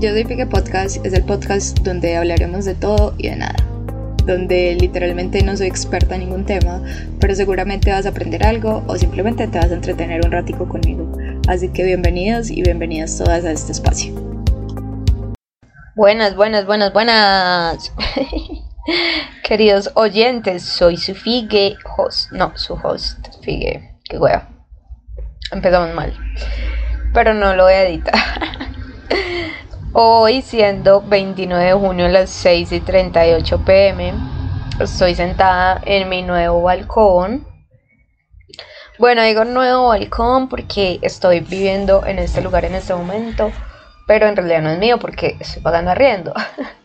Yo soy Pique Podcast, es el podcast donde hablaremos de todo y de nada. Donde literalmente no soy experta en ningún tema, pero seguramente vas a aprender algo o simplemente te vas a entretener un ratico conmigo. Así que bienvenidos y bienvenidas todas a este espacio. Buenas, buenas, buenas, buenas. Queridos oyentes, soy su Figue host. No, su host, Figue. Qué wea. Empezamos mal. Pero no lo voy a editar. Hoy, siendo 29 de junio a las 6 y 38 pm, estoy sentada en mi nuevo balcón. Bueno, digo nuevo balcón porque estoy viviendo en este lugar en este momento, pero en realidad no es mío porque estoy pagando arriendo.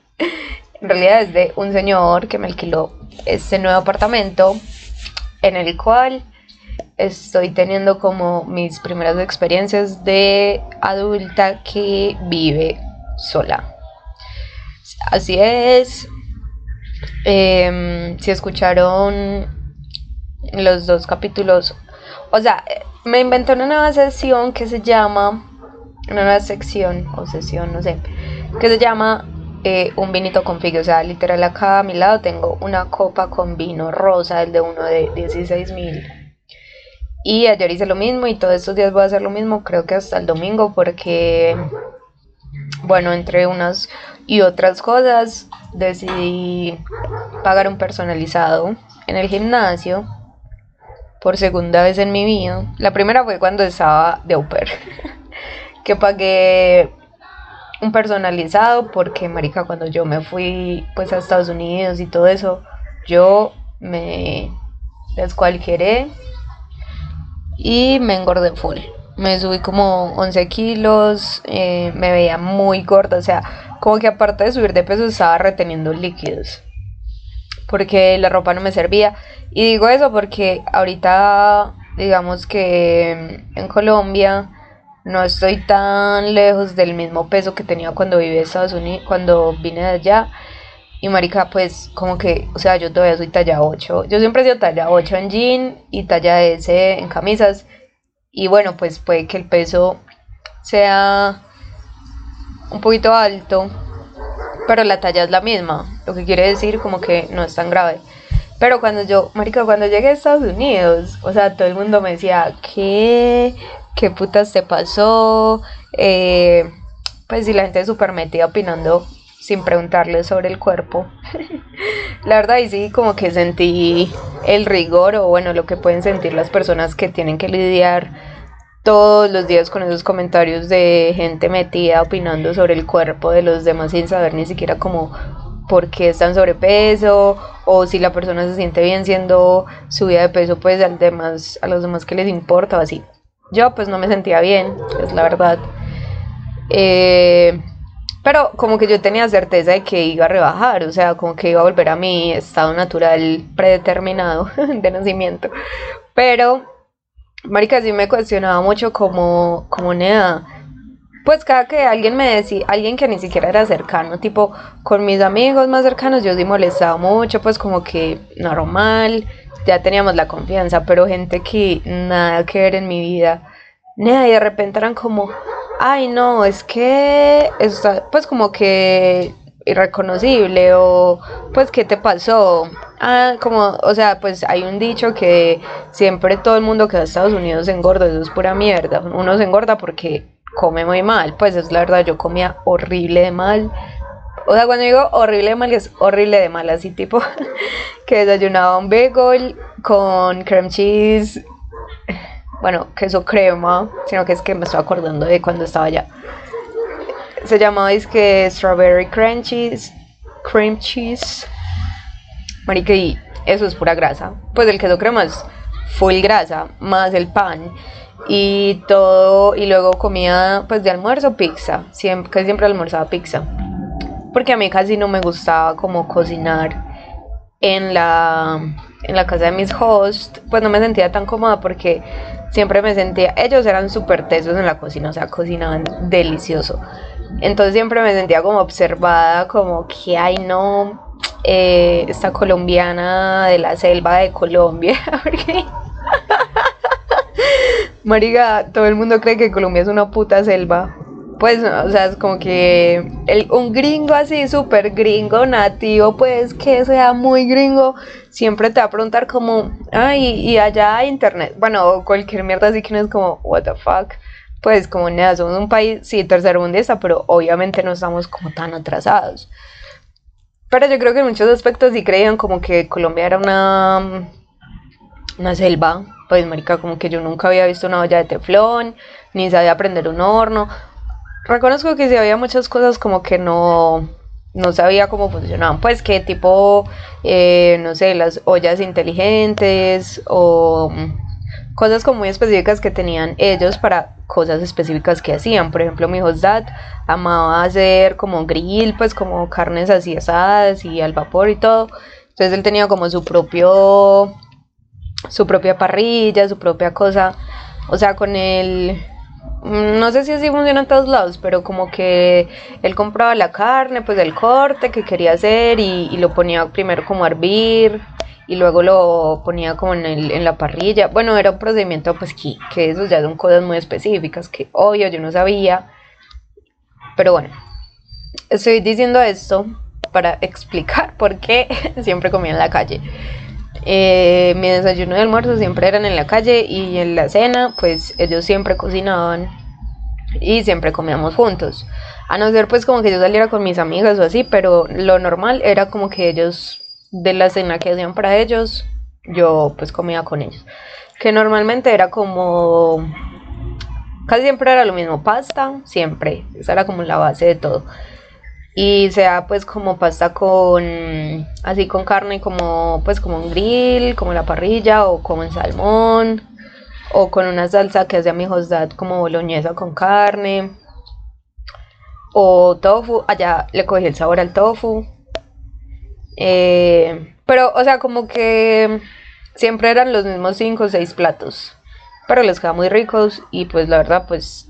en realidad es de un señor que me alquiló este nuevo apartamento en el cual estoy teniendo como mis primeras experiencias de adulta que vive sola. Así es. Em, si escucharon los dos capítulos, o sea, me inventé una nueva sesión que se llama, una nueva sección o sesión, no sé, que se llama eh, un vinito con figue. O sea, literal acá a mi lado tengo una copa con vino rosa, el de uno de 16 mil. Y ayer hice lo mismo y todos estos días voy a hacer lo mismo, creo que hasta el domingo, porque bueno, entre unas y otras cosas, decidí pagar un personalizado en el gimnasio por segunda vez en mi vida. La primera fue cuando estaba de au que pagué un personalizado porque, marica, cuando yo me fui pues a Estados Unidos y todo eso, yo me descualquieré y me engordé full me subí como 11 kilos, eh, me veía muy gorda, o sea, como que aparte de subir de peso estaba reteniendo líquidos, porque la ropa no me servía. Y digo eso porque ahorita, digamos que en Colombia no estoy tan lejos del mismo peso que tenía cuando viví en Estados Unidos, cuando vine de allá. Y marica, pues como que, o sea, yo todavía soy talla 8. Yo siempre he sido talla 8 en jean y talla S en camisas y bueno, pues puede que el peso sea un poquito alto, pero la talla es la misma, lo que quiere decir como que no es tan grave. Pero cuando yo, marica, cuando llegué a Estados Unidos, o sea, todo el mundo me decía, ¿qué? ¿Qué putas te pasó? Eh, pues si la gente es súper metida opinando sin preguntarle sobre el cuerpo. la verdad, y sí, como que sentí el rigor o bueno, lo que pueden sentir las personas que tienen que lidiar todos los días con esos comentarios de gente metida opinando sobre el cuerpo de los demás sin saber ni siquiera como por qué están sobrepeso o si la persona se siente bien siendo subida de peso pues al demás, a los demás que les importa o así. Yo pues no me sentía bien, es la verdad. Eh, pero como que yo tenía certeza de que iba a rebajar, o sea, como que iba a volver a mi estado natural predeterminado de nacimiento. Pero, marica, sí me cuestionaba mucho como, como nea. Pues cada que alguien me decía, alguien que ni siquiera era cercano, tipo con mis amigos más cercanos, yo sí molestaba mucho, pues como que normal, ya teníamos la confianza, pero gente que nada que ver en mi vida, nea, y de repente eran como, ay no, es que pues como que irreconocible o pues qué te pasó ah como o sea pues hay un dicho que siempre todo el mundo que va a Estados Unidos se engorda eso es pura mierda. Uno se engorda porque come muy mal pues es la verdad yo comía horrible de mal. O sea cuando digo horrible de mal es horrible de mal así tipo que desayunaba un bagel con cream cheese bueno, queso crema, sino que es que me estoy acordando de cuando estaba allá. Se llamaba es que strawberry cream cheese, cream cheese. Marica, y eso es pura grasa. Pues el queso crema es full grasa, más el pan y todo y luego comía pues de almuerzo pizza, casi siempre almorzaba pizza. Porque a mí casi no me gustaba como cocinar en la en la casa de mis hosts, pues no me sentía tan cómoda porque siempre me sentía, ellos eran súper tesos en la cocina, o sea, cocinaban delicioso. Entonces siempre me sentía como observada, como que, ay no, eh, esta colombiana de la selva de Colombia, Mariga, todo el mundo cree que Colombia es una puta selva. Pues, o sea, es como que el, un gringo así, súper gringo, nativo, pues que sea muy gringo, siempre te va a preguntar como, ay, y allá internet. Bueno, cualquier mierda así que no es como, what the fuck. Pues como nada, somos un país, sí, tercermundista, pero obviamente no estamos como tan atrasados. Pero yo creo que en muchos aspectos sí creían como que Colombia era una, una selva. Pues, marica, como que yo nunca había visto una olla de teflón, ni sabía prender un horno reconozco que sí había muchas cosas como que no, no sabía cómo funcionaban, pues que tipo, eh, no sé, las ollas inteligentes o mm, cosas como muy específicas que tenían ellos para cosas específicas que hacían. Por ejemplo, mi host dad amaba hacer como grill, pues como carnes así asadas y al vapor y todo. Entonces él tenía como su propio, su propia parrilla, su propia cosa. O sea, con el no sé si así funciona en todos lados, pero como que él compraba la carne, pues del corte que quería hacer y, lo ponía primero como a hervir y luego lo ponía como en, el, en la parrilla. Bueno, era un procedimiento pues que, que eso ya son cosas muy específicas que obvio yo no sabía. Pero bueno, estoy diciendo esto para explicar por qué siempre comía en la calle. Eh, mi desayuno y almuerzo siempre eran en la calle y en la cena, pues ellos siempre cocinaban y siempre comíamos juntos. A no ser pues como que yo saliera con mis amigas o así, pero lo normal era como que ellos, de la cena que hacían para ellos, yo pues comía con ellos. Que normalmente era como... Casi siempre era lo mismo, pasta, siempre. Esa era como la base de todo y sea pues como pasta con así con carne como pues como un grill como la parrilla o como en salmón o con una salsa que hace mi dad como boloñesa con carne o tofu allá le cogí el sabor al tofu. Eh, pero o sea como que siempre eran los mismos 5 o 6 platos pero les quedaban muy ricos y pues la verdad pues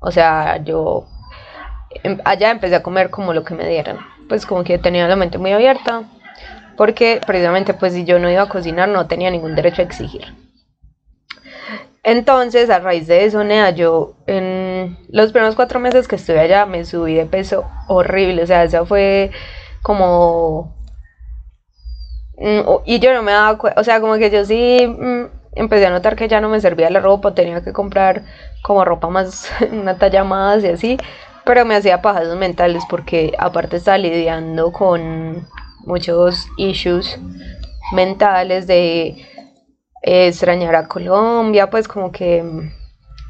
o sea yo allá empecé a comer como lo que me dieran. Pues como que tenía la mente muy abierta, porque precisamente pues si yo no iba a cocinar no tenía ningún derecho a exigir. Entonces, a raíz de eso, Nea, yo en los primeros cuatro meses que estuve allá me subí de peso horrible. O sea, eso fue como... Mm, y yo no me daba cuenta, o sea, como que yo sí mm, empecé a notar que ya no me servía la ropa, tenía que comprar como ropa más, una talla más y así pero me hacía pajas mentales porque aparte estaba lidiando con muchos issues mentales de eh, extrañar a Colombia, pues como que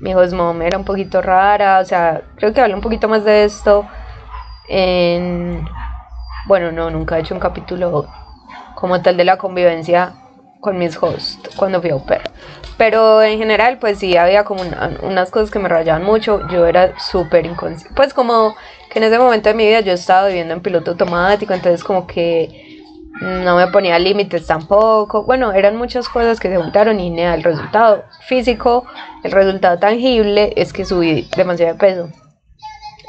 mi mom era un poquito rara, o sea, creo que hablo un poquito más de esto en... Bueno, no, nunca he hecho un capítulo como tal de la convivencia con mis hosts cuando fui a Upper. Pero en general, pues sí, había como unas cosas que me rayaban mucho. Yo era súper inconsciente. Pues como que en ese momento de mi vida yo estaba viviendo en piloto automático, entonces como que no me ponía límites tampoco. Bueno, eran muchas cosas que se juntaron y el resultado físico, el resultado tangible es que subí demasiado de peso.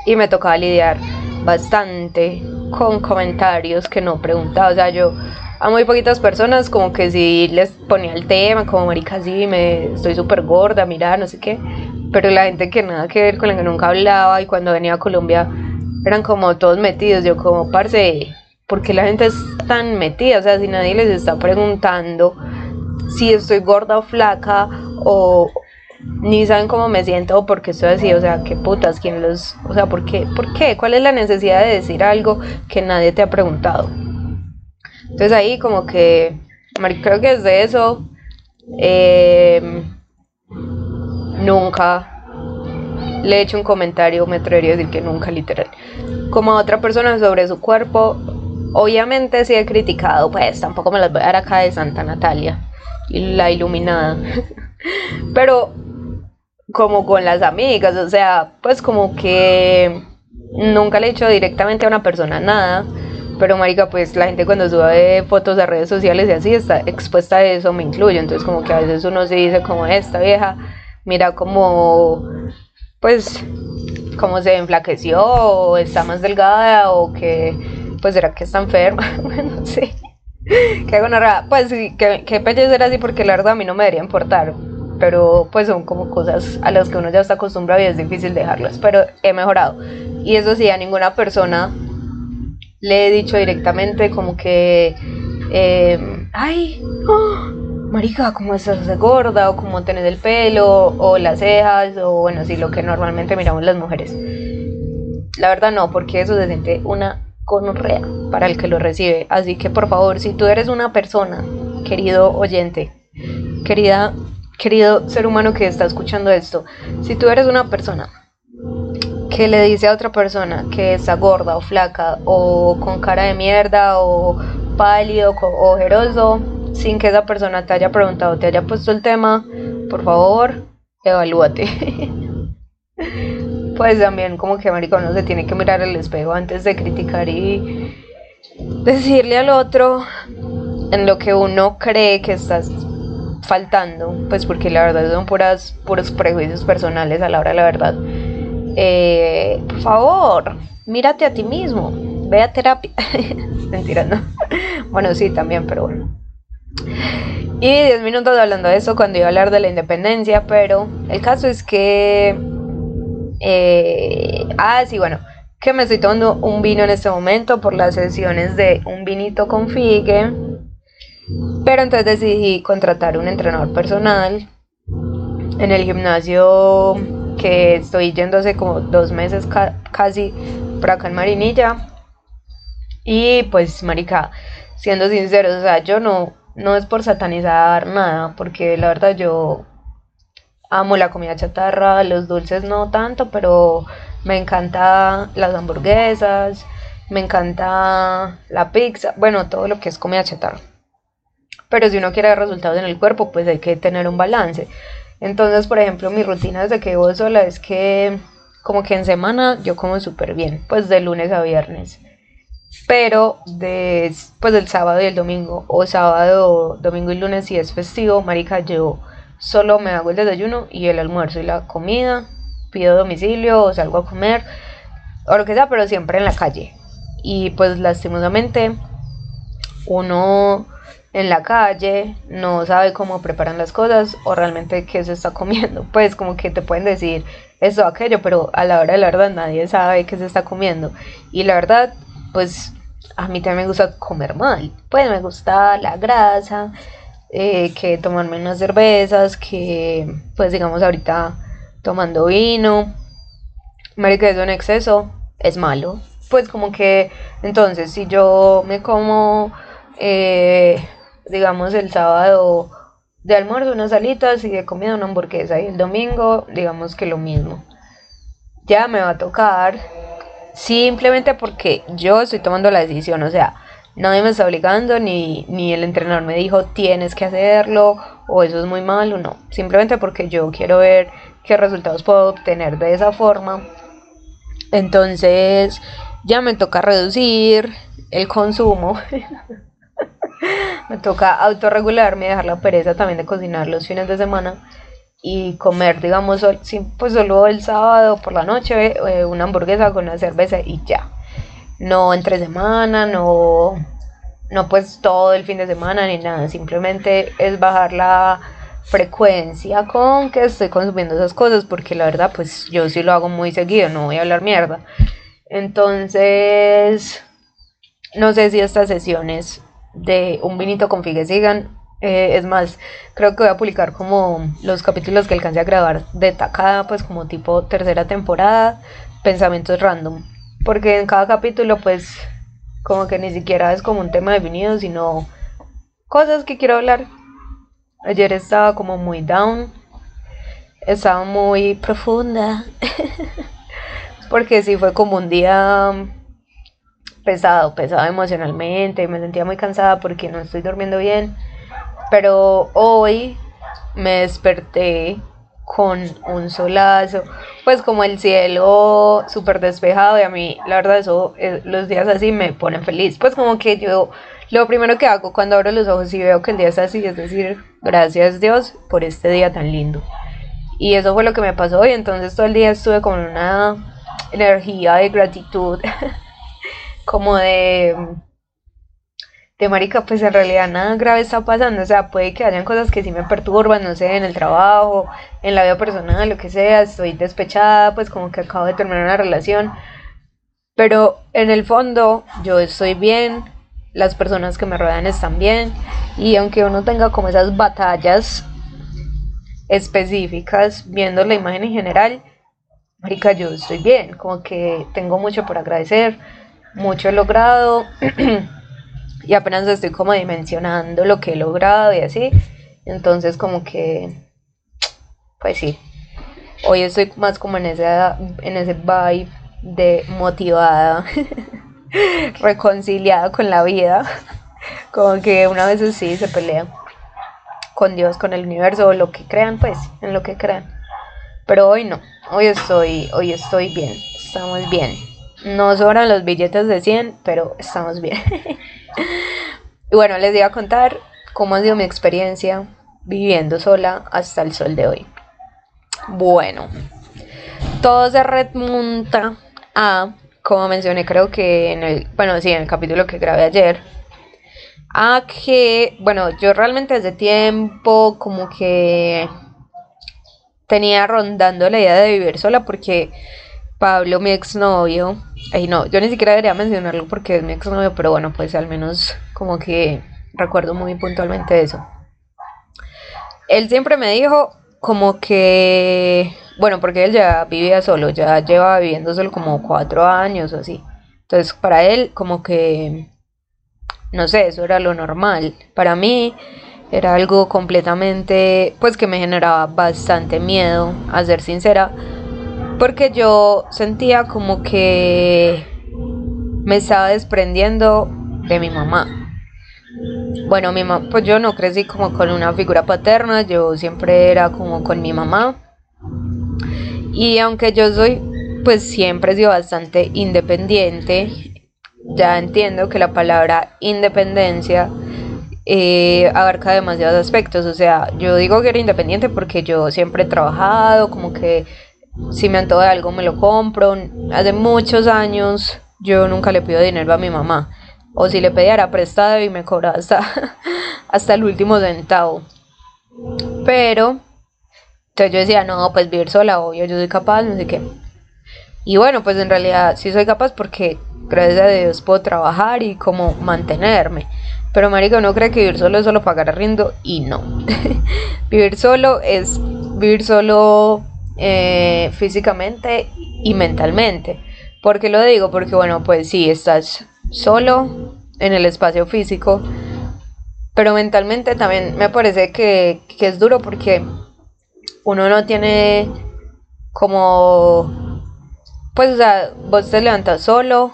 Y me tocaba lidiar bastante con comentarios que no preguntaba. O sea, yo a muy poquitas personas como que si les ponía el tema, como marica, sí, me estoy súper gorda, mira, no sé qué, pero la gente que nada que ver con la que nunca hablaba y cuando venía a Colombia eran como todos metidos, yo como, parce, ¿por qué la gente es tan metida? O sea, si nadie les está preguntando si estoy gorda o flaca o ni saben cómo me siento o por qué estoy así, o sea, qué putas, quién los, o sea, ¿por qué? ¿Por qué? ¿Cuál es la necesidad de decir algo que nadie te ha preguntado? Entonces ahí como que, creo que desde eso, em, nunca le he hecho un comentario, me atrevería a decir que nunca literal, como a otra persona sobre su cuerpo. Obviamente sí he criticado, pues tampoco me las voy a dar acá de Santa Natalia, y la iluminada. Pero como con las amigas, o sea, pues como que nunca le he hecho directamente a una persona nada pero marica, pues la gente cuando sube fotos a redes sociales y así está expuesta a eso, me incluyo. Entonces como que a veces uno se dice como esta vieja, mira como, pues, cómo se enflaqueció, o está más delgada, o que, pues, será que está enferma, no sé. Qué rara. Pues sí, que, que ser así porque la verdad a mí no me debería importar. Pero pues son como cosas a las que uno ya está acostumbrado y es difícil dejarlas, pero he mejorado. Y eso sí, a ninguna persona le he dicho directamente como que, eh, ay, ¡oh! marica, ¿cómo estás de gorda? O cómo tenés el pelo, o las cejas, o bueno, sí, lo que normalmente miramos las mujeres. La verdad no, porque eso se siente una gonorrea para el que lo recibe. Así que por favor, si tú eres una persona, querido oyente, querida, querido ser humano que está escuchando esto, si tú eres una persona que le dice a otra persona que está gorda o flaca o con cara de mierda o pálido o ojeroso sin que esa persona te haya preguntado, te haya puesto el tema, por favor, evalúate. pues también como que maricón no se tiene que mirar al espejo antes de criticar y decirle al otro en lo que uno cree que estás faltando, pues porque la verdad son puras, puros prejuicios personales a la hora de la verdad. Eh, por favor, mírate a ti mismo, ve a terapia. Mentira, no. bueno, sí, también, pero bueno. Y 10 minutos hablando de eso cuando iba a hablar de la independencia, pero el caso es que... Eh, ah, sí, bueno, que me estoy tomando un vino en este momento por las sesiones de un vinito con figue. Pero entonces decidí contratar un entrenador personal en el gimnasio que estoy yendo hace como dos meses casi por acá en Marinilla. Y pues, marica, siendo sinceros, o sea, yo no, no es por satanizar nada, porque la verdad yo amo la comida chatarra, los dulces no tanto, pero me encanta las hamburguesas, me encanta la pizza, bueno, todo lo que es comida chatarra. Pero si uno quiere resultados en el cuerpo, pues hay que tener un balance. Entonces, por ejemplo, mi rutina desde que vivo sola es que como que en semana yo como súper bien, pues de lunes a viernes. Pero de, pues del sábado y el domingo, o sábado, domingo y lunes si es festivo, marica, yo solo me hago el desayuno y el almuerzo y la comida, pido domicilio o salgo a comer, o lo que sea, pero siempre en la calle. Y pues lastimosamente uno en la calle no sabe cómo preparan las cosas o realmente qué se está comiendo. Pues como que te pueden decir eso o aquello, pero a la hora de la verdad nadie sabe qué se está comiendo. Y la verdad, pues a mí también me gusta comer mal. Pues me gusta la grasa, eh, que tomarme unas cervezas, que pues digamos ahorita tomando vino. Marica, eso en exceso es malo. Pues como que entonces si yo me como, eh, digamos el sábado de almuerzo unas alitas y de comida una hamburguesa y el domingo digamos que lo mismo. Ya me va a tocar simplemente porque yo estoy tomando la decisión, o sea, nadie me está obligando, ni, ni el entrenador me dijo tienes que hacerlo, o eso es muy malo, no, simplemente porque yo quiero ver qué resultados puedo obtener de esa forma. Entonces ya me toca reducir el consumo. me toca autorregularme, dejar la pereza también de cocinar los fines de semana y comer, digamos, pues solo el sábado por la noche eh, una hamburguesa con una cerveza y ya. No entre semana, no, no pues todo el fin de semana ni nada, simplemente es bajar la frecuencia con que estoy consumiendo esas cosas porque la verdad pues yo sí lo hago muy seguido, no voy a hablar mierda. Entonces, no sé si estas sesiones de un vinito con figue sigan eh, es más, creo que voy a publicar como los capítulos que alcancé a grabar de tacada, pues como tipo tercera temporada, pensamientos random. Porque en cada capítulo, pues, como que ni siquiera es como un tema definido, sino cosas que quiero hablar. Ayer estaba como muy down, estaba muy profunda, porque sí fue como un día pesado, pesado emocionalmente, me sentía muy cansada porque no estoy durmiendo bien pero hoy me desperté con un solazo, pues como el cielo súper despejado y a mí la verdad eso, eh, los días así me ponen feliz, pues como que yo lo primero que hago cuando abro los ojos y veo que el día está así es decir, gracias Dios por este día tan lindo. Y eso fue lo que me pasó hoy, entonces todo el día estuve con una energía de gratitud, como de de marica, pues en realidad nada grave está pasando, o sea, puede que hayan cosas que sí me perturban, no sé, en el trabajo, en la vida personal, lo que sea, estoy despechada, pues como que acabo de terminar una relación, pero en el fondo yo estoy bien, las personas que me rodean están bien, y aunque uno tenga como esas batallas específicas, viendo la imagen en general, marica, yo estoy bien, como que tengo mucho por agradecer, mucho he logrado. y apenas estoy como dimensionando lo que he logrado y así. Entonces como que, pues sí, hoy estoy más como en, esa, en ese vibe de motivada, reconciliada con la vida. Como que una vez sí se pelea con Dios, con el universo, o lo que crean, pues, en lo que crean. Pero hoy no, hoy estoy, hoy estoy bien, estamos bien. No sobran los billetes de 100, pero estamos bien. y bueno, les voy a contar cómo ha sido mi experiencia viviendo sola hasta el sol de hoy. Bueno, todo se remonta a, como mencioné, creo que en el, bueno, sí, en el capítulo que grabé ayer, a que, bueno, yo realmente desde tiempo como que tenía rondando la idea de vivir sola porque Pablo, mi exnovio, ay no, yo ni siquiera debería mencionarlo porque es mi exnovio, pero bueno, pues al menos como que recuerdo muy puntualmente eso. Él siempre me dijo como que, bueno, porque él ya vivía solo, ya lleva viviendo solo como cuatro años o así. Entonces, para él, como que, no sé, eso era lo normal. Para mí, era algo completamente, pues que me generaba bastante miedo, a ser sincera porque yo sentía como que me estaba desprendiendo de mi mamá. Bueno, mi mamá, pues yo no crecí como con una figura paterna, yo siempre era como con mi mamá. Y aunque yo soy, pues siempre he sido bastante independiente, ya entiendo que la palabra independencia eh, abarca demasiados aspectos. O sea, yo digo que era independiente porque yo siempre he trabajado, como que si me antoja de algo me lo compro. Hace muchos años yo nunca le pido dinero a mi mamá. O si le pedía prestado y me cobraba hasta, hasta el último centavo. Pero, entonces yo decía, no, pues vivir sola, obvio, yo soy capaz, no sé qué. Y bueno, pues en realidad sí soy capaz porque gracias a Dios puedo trabajar y como mantenerme. Pero marico, no cree que vivir solo es solo pagar arriendo y no. vivir solo es vivir solo eh, físicamente y mentalmente. ¿Por qué lo digo? Porque bueno, pues sí, estás solo en el espacio físico, pero mentalmente también me parece que, que es duro porque uno no tiene como, pues o sea, vos te levantas solo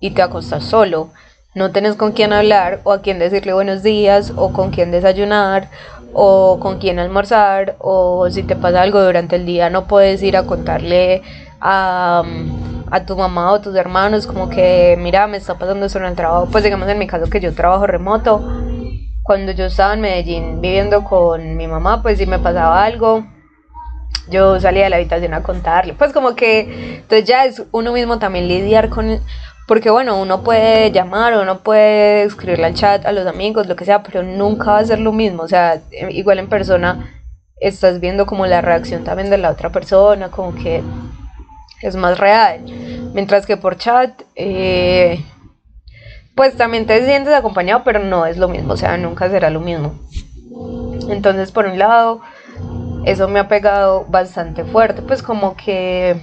y te acostas solo. No tenés con quién hablar o a quién decirle buenos días o con quién desayunar o con quién almorzar o si te pasa algo durante el día no puedes ir a contarle a, tu mamá o a tus hermanos como que mira me está pasando eso en el trabajo pues digamos en mi caso que yo trabajo remoto cuando yo estaba en Medellín viviendo con mi mamá pues si me pasaba algo. Yo salía de la habitación a contarle. Pues como que entonces ya es uno mismo también lidiar con porque bueno, uno puede llamar uno puede escribirle al chat a los amigos, lo que sea, pero nunca va a ser lo mismo. O sea, eh, igual en persona estás viendo como la reacción también de la otra persona, como que es más real. Mientras que por chat, eh, pues también te sientes acompañado, pero no es lo mismo, o sea, nunca será lo mismo. Entonces, por un lado, eso me ha pegado bastante fuerte, pues como que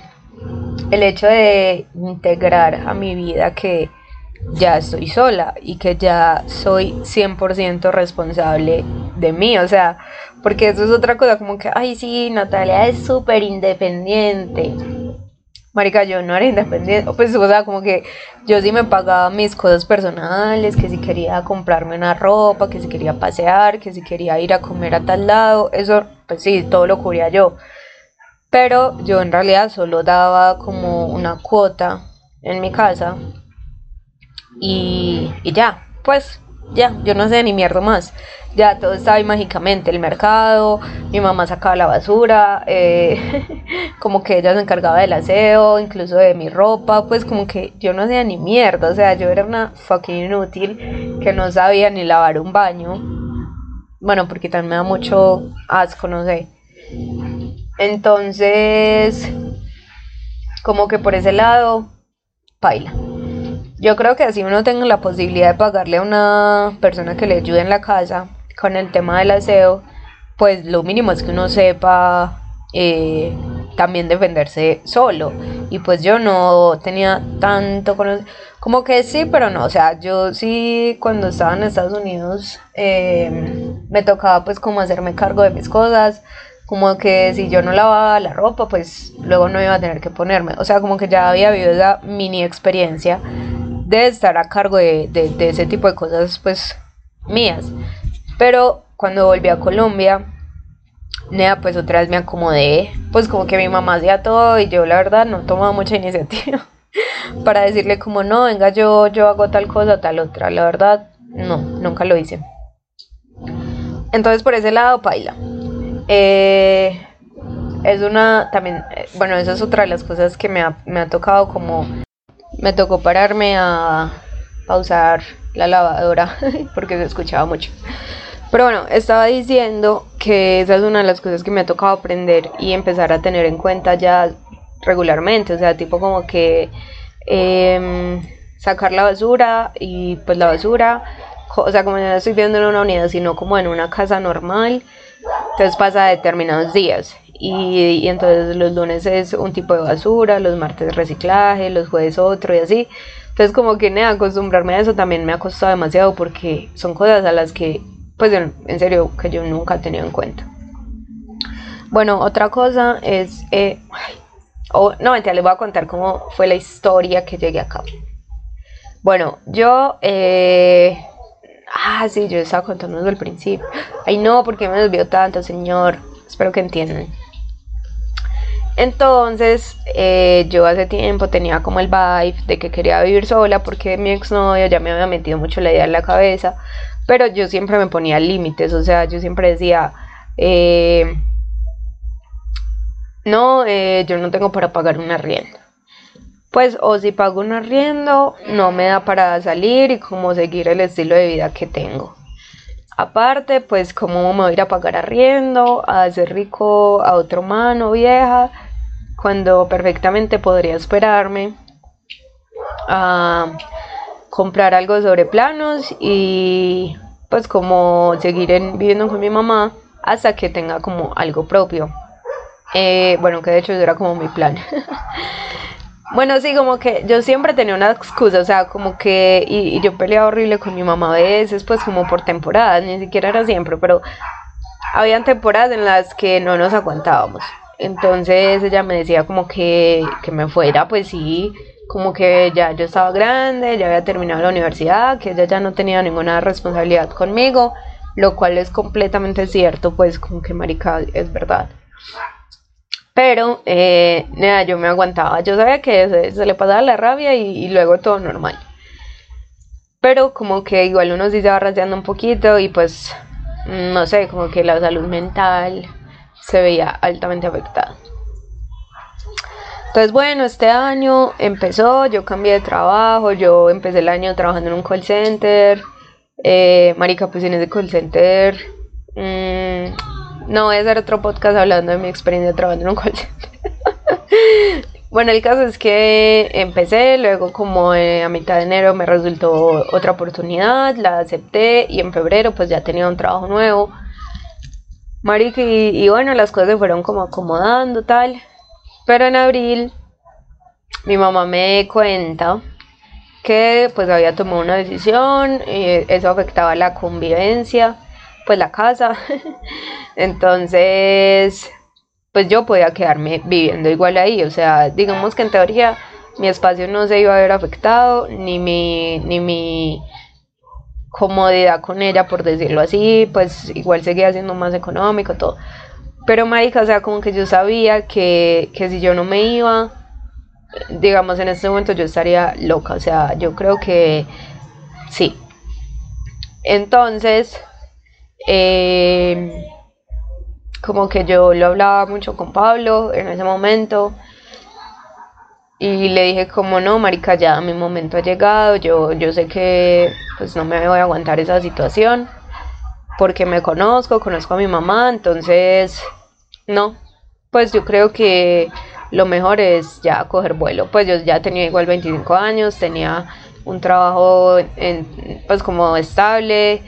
el hecho de integrar a mi vida que ya estoy sola y que ya soy 100% responsable de mí, o sea, porque eso es otra cosa, como que, ay, sí, Natalia es súper independiente. Marica, yo no era independiente, pues, o sea, como que yo sí me pagaba mis cosas personales, que si quería comprarme una ropa, que si quería pasear, que si quería ir a comer a tal lado, eso, pues sí, todo lo cubría yo pero yo en realidad solo daba como una cuota en mi casa y, ya, pues ya, yo no sé ni mierda más. Ya todo estaba ahí mágicamente, el mercado, mi mamá sacaba la basura, eh, como que ella se encargaba del aseo, incluso de mi ropa, pues como que yo no hacía ni mierda, o sea, yo era una fucking inútil que no sabía ni lavar un baño. Bueno, porque también me da mucho asco, no sé. Entonces, como que por ese lado, paila. Yo creo que así uno tenga la posibilidad de pagarle a una persona que le ayude en la casa con el tema del aseo, pues lo mínimo es que uno sepa eh, también defenderse solo. Y pues yo no tenía tanto conocimiento, como que sí, pero no. O sea, yo sí cuando estaba en Estados Unidos eh, me tocaba pues como hacerme cargo de mis cosas como que si yo no lavaba la ropa, pues luego no iba a tener que ponerme. O sea, como que ya había vivido esa mini experiencia de estar a cargo de, ese tipo de cosas, pues mías. Pero cuando volví a Colombia, nada, pues otra vez me acomodé, pues como que mi mamá hacía todo y yo la verdad no tomaba mucha iniciativa para decirle como no, venga yo, yo hago tal cosa, tal otra. La verdad, no, nunca lo hice. Entonces por ese lado, paila. Eh, es una, también, eh, bueno, esa es otra de las cosas que me ha, me ha tocado como, me tocó pararme a pausar la lavadora porque se escuchaba mucho. Pero bueno, estaba diciendo que esa es una de las cosas que me ha tocado aprender y empezar a tener en cuenta ya regularmente, o sea, tipo como que em, sacar la basura y pues la basura, o sea, como no estoy viendo en una unidad, sino como en una casa normal, entonces pasa determinados días. Y, entonces los lunes es un tipo de basura, los martes reciclaje, los jueves otro y así. Entonces como que ne, acostumbrarme a eso también me ha costado demasiado porque son cosas a las que, pues en, serio, que yo nunca he tenido en cuenta. Bueno, otra cosa es, eh, no, mentira, les voy a contar cómo fue la historia que llegué acá. Bueno, yo eh, Ah, sí, yo estaba contando desde el principio. Ay, no, porque me desvió tanto, señor. Espero que entiendan. Entonces, eh, yo hace tiempo tenía como el vibe de que quería vivir sola porque mi exnovio ya me había metido mucho la idea en la cabeza. Pero yo siempre me ponía límites, o sea, yo siempre decía, eh, no, eh, yo no tengo para pagar una arriendo pues o si pago un arriendo no me da para salir y como seguir el estilo de vida que tengo. Aparte, pues cómo me voy a ir a pagar arriendo, a hacer rico a otro mano vieja, cuando perfectamente podría esperarme a comprar algo sobre planos y pues como seguir viviendo con mi mamá hasta que tenga como algo propio. Eh, bueno, que de hecho era como mi plan. Bueno, sí, como que yo siempre tenía una excusa, o sea, como que, y, yo peleaba horrible con mi mamá a veces, pues como por temporadas, ni siquiera era siempre, pero habían temporadas en las que no nos aguantábamos. Entonces ella me decía como que, que me fuera, pues sí, como que ya yo estaba grande, ya había terminado la universidad, que ella ya no tenía ninguna responsabilidad conmigo, lo cual es completamente cierto, pues como que marica, es verdad. Pero, eh, yo me aguantaba. Yo sabía que se, le pasaba la rabia y, luego todo normal. Pero como que igual uno sí se va rayando un poquito y pues, no sé, como que la salud mental se veía altamente afectada. Entonces, bueno, este año empezó, yo cambié de trabajo, yo empecé el año trabajando en un call center. Eh, marica, pues en ese call center mmm, no voy a hacer otro podcast hablando de mi experiencia trabajando en un call bueno, el caso es que empecé, luego como eh, a mitad de enero me resultó otra oportunidad, la acepté y en febrero pues ya tenía un trabajo nuevo. Marica, y, bueno, las cosas se fueron como acomodando tal. Pero en abril mi mamá me cuenta que pues había tomado una decisión y eso afectaba la convivencia pues la casa. Entonces, pues yo podía quedarme viviendo igual ahí. O sea, digamos que en teoría mi espacio no se iba a ver afectado, ni mi, ni mi comodidad con ella, por decirlo así, pues igual seguía siendo más económico, todo. Pero marica, o sea, como que yo sabía que, que si yo no me iba, digamos en este momento yo estaría loca, o sea, yo creo que sí, Entonces, eh, como que yo lo hablaba mucho con Pablo en ese momento y le dije como no, marica, ya mi momento ha llegado, yo, yo sé que pues no me voy a aguantar esa situación porque me conozco, conozco a mi mamá, entonces no, pues yo creo que lo mejor es ya coger vuelo, pues yo ya tenía igual 25 años, tenía un trabajo pues como estable,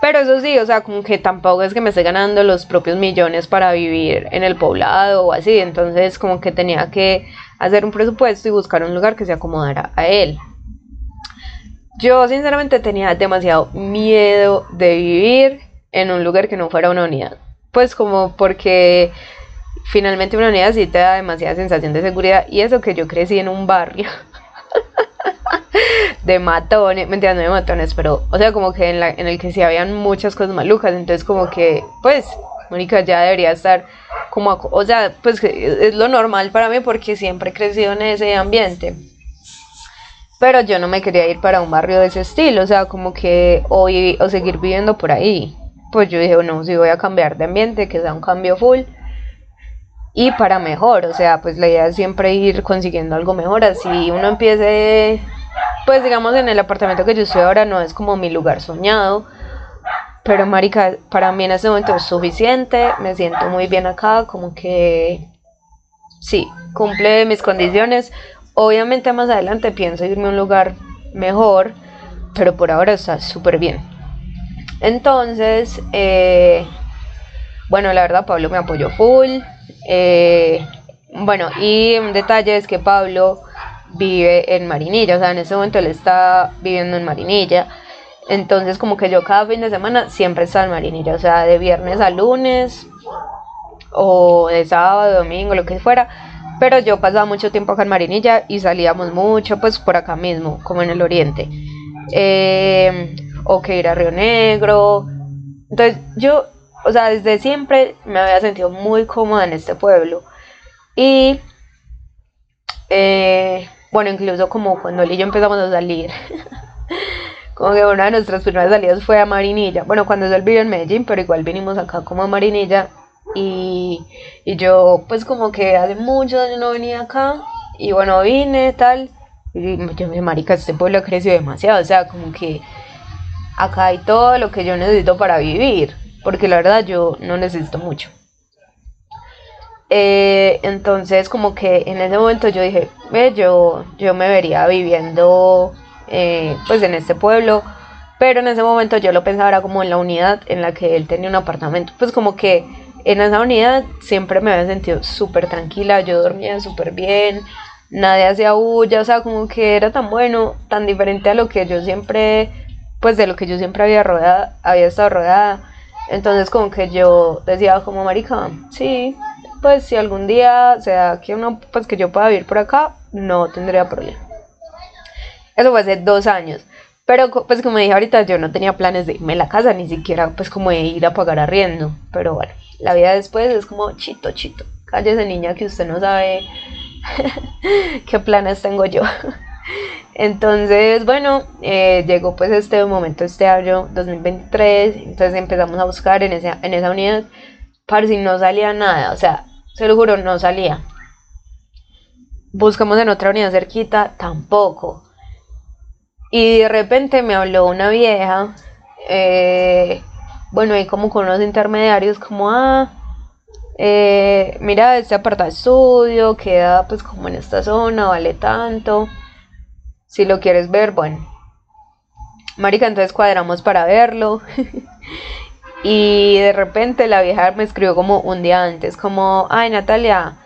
pero eso sí, o sea, como que tampoco es que me esté ganando los propios millones para vivir en el poblado o así, entonces como que tenía que hacer un presupuesto y buscar un lugar que se acomodara a él. Yo sinceramente tenía demasiado miedo de vivir en un lugar que no fuera una unidad. Pues como porque finalmente una unidad sí te da demasiada sensación de seguridad y eso que yo crecí en un barrio de matones, mentira, no de matones, pero o sea como que en, el que sí habían muchas cosas malucas, entonces como que pues Mónica ya debería estar como, o sea, pues es lo normal para mí porque siempre he crecido en ese ambiente. Pero yo no me quería ir para un barrio de ese estilo, o sea, como que hoy o seguir viviendo por ahí. Pues yo dije, no, si voy a cambiar de ambiente, que sea un cambio full y para mejor, o sea, pues la idea es siempre ir consiguiendo algo mejor, así uno empiece, pues digamos en el apartamento que yo estoy ahora no es como mi lugar soñado, pero marica, para mí en este momento es suficiente, me siento muy bien acá, como que sí, cumple mis condiciones. Obviamente más adelante pienso irme a un lugar mejor, pero por ahora está súper bien. Entonces, eh, bueno, la verdad Pablo me apoyó full. Eh, bueno, y un detalle es que Pablo vive en Marinilla, o sea, en este momento él está viviendo en Marinilla. Entonces como que yo cada fin de semana siempre estaba en Marinilla, o sea, de viernes a lunes o de sábado, domingo, lo que fuera. Pero yo pasaba mucho tiempo acá en Marinilla y salíamos mucho pues por acá mismo, como en el oriente. Eh, o que ir a Río Negro. Entonces yo, o sea, desde siempre me había sentido muy cómoda en este pueblo. Y eh, bueno, incluso como cuando él y yo empezamos a salir. como que una de nuestras primeras salidas fue a Marinilla. Bueno, cuando él vivió en Medellín, pero igual vinimos acá como a Marinilla. Y, y yo, pues, como que hace muchos años no venía acá. Y bueno, vine, tal. Y yo me marica, este pueblo ha crecido demasiado. O sea, como que acá hay todo lo que yo necesito para vivir. Porque la verdad yo no necesito mucho. Eh, entonces, como que en ese momento yo dije, ve, yo, yo me vería viviendo eh, pues en este pueblo, pero en ese momento yo lo pensaba era como en la unidad en la que él tenía un apartamento, pues como que en esa unidad siempre me había sentido súper tranquila, yo dormía súper bien, nadie hacía bulla, o sea, como que era tan bueno, tan diferente a lo que yo siempre, pues de lo que yo siempre había rodeado, había estado rodeada. Entonces como que yo decía como marica, sí, pues si algún día se da que uno, pues que yo pueda vivir por acá, no tendría problema. Eso fue hace dos años. Pero pues como dije ahorita, yo no tenía planes de irme a la casa, ni siquiera pues como de ir a pagar arriendo. Pero bueno, la vida después es como chito, chito. Cállese niña que usted no sabe qué planes tengo yo. Entonces, bueno, eh, llegó pues este momento, este año 2023, entonces empezamos a buscar en esa, en esa unidad, para si no salía nada, o sea, se lo juro, no salía. Buscamos en otra unidad cerquita, tampoco. Y de repente me habló una vieja, eh, bueno, y como con unos intermediarios, como, ah, eh, mira, este apartado estudio queda pues como en esta zona, vale tanto. Si lo quieres ver, bueno. Marica, entonces cuadramos para verlo. y de repente la vieja me escribió como un día antes, como, ay Natalia,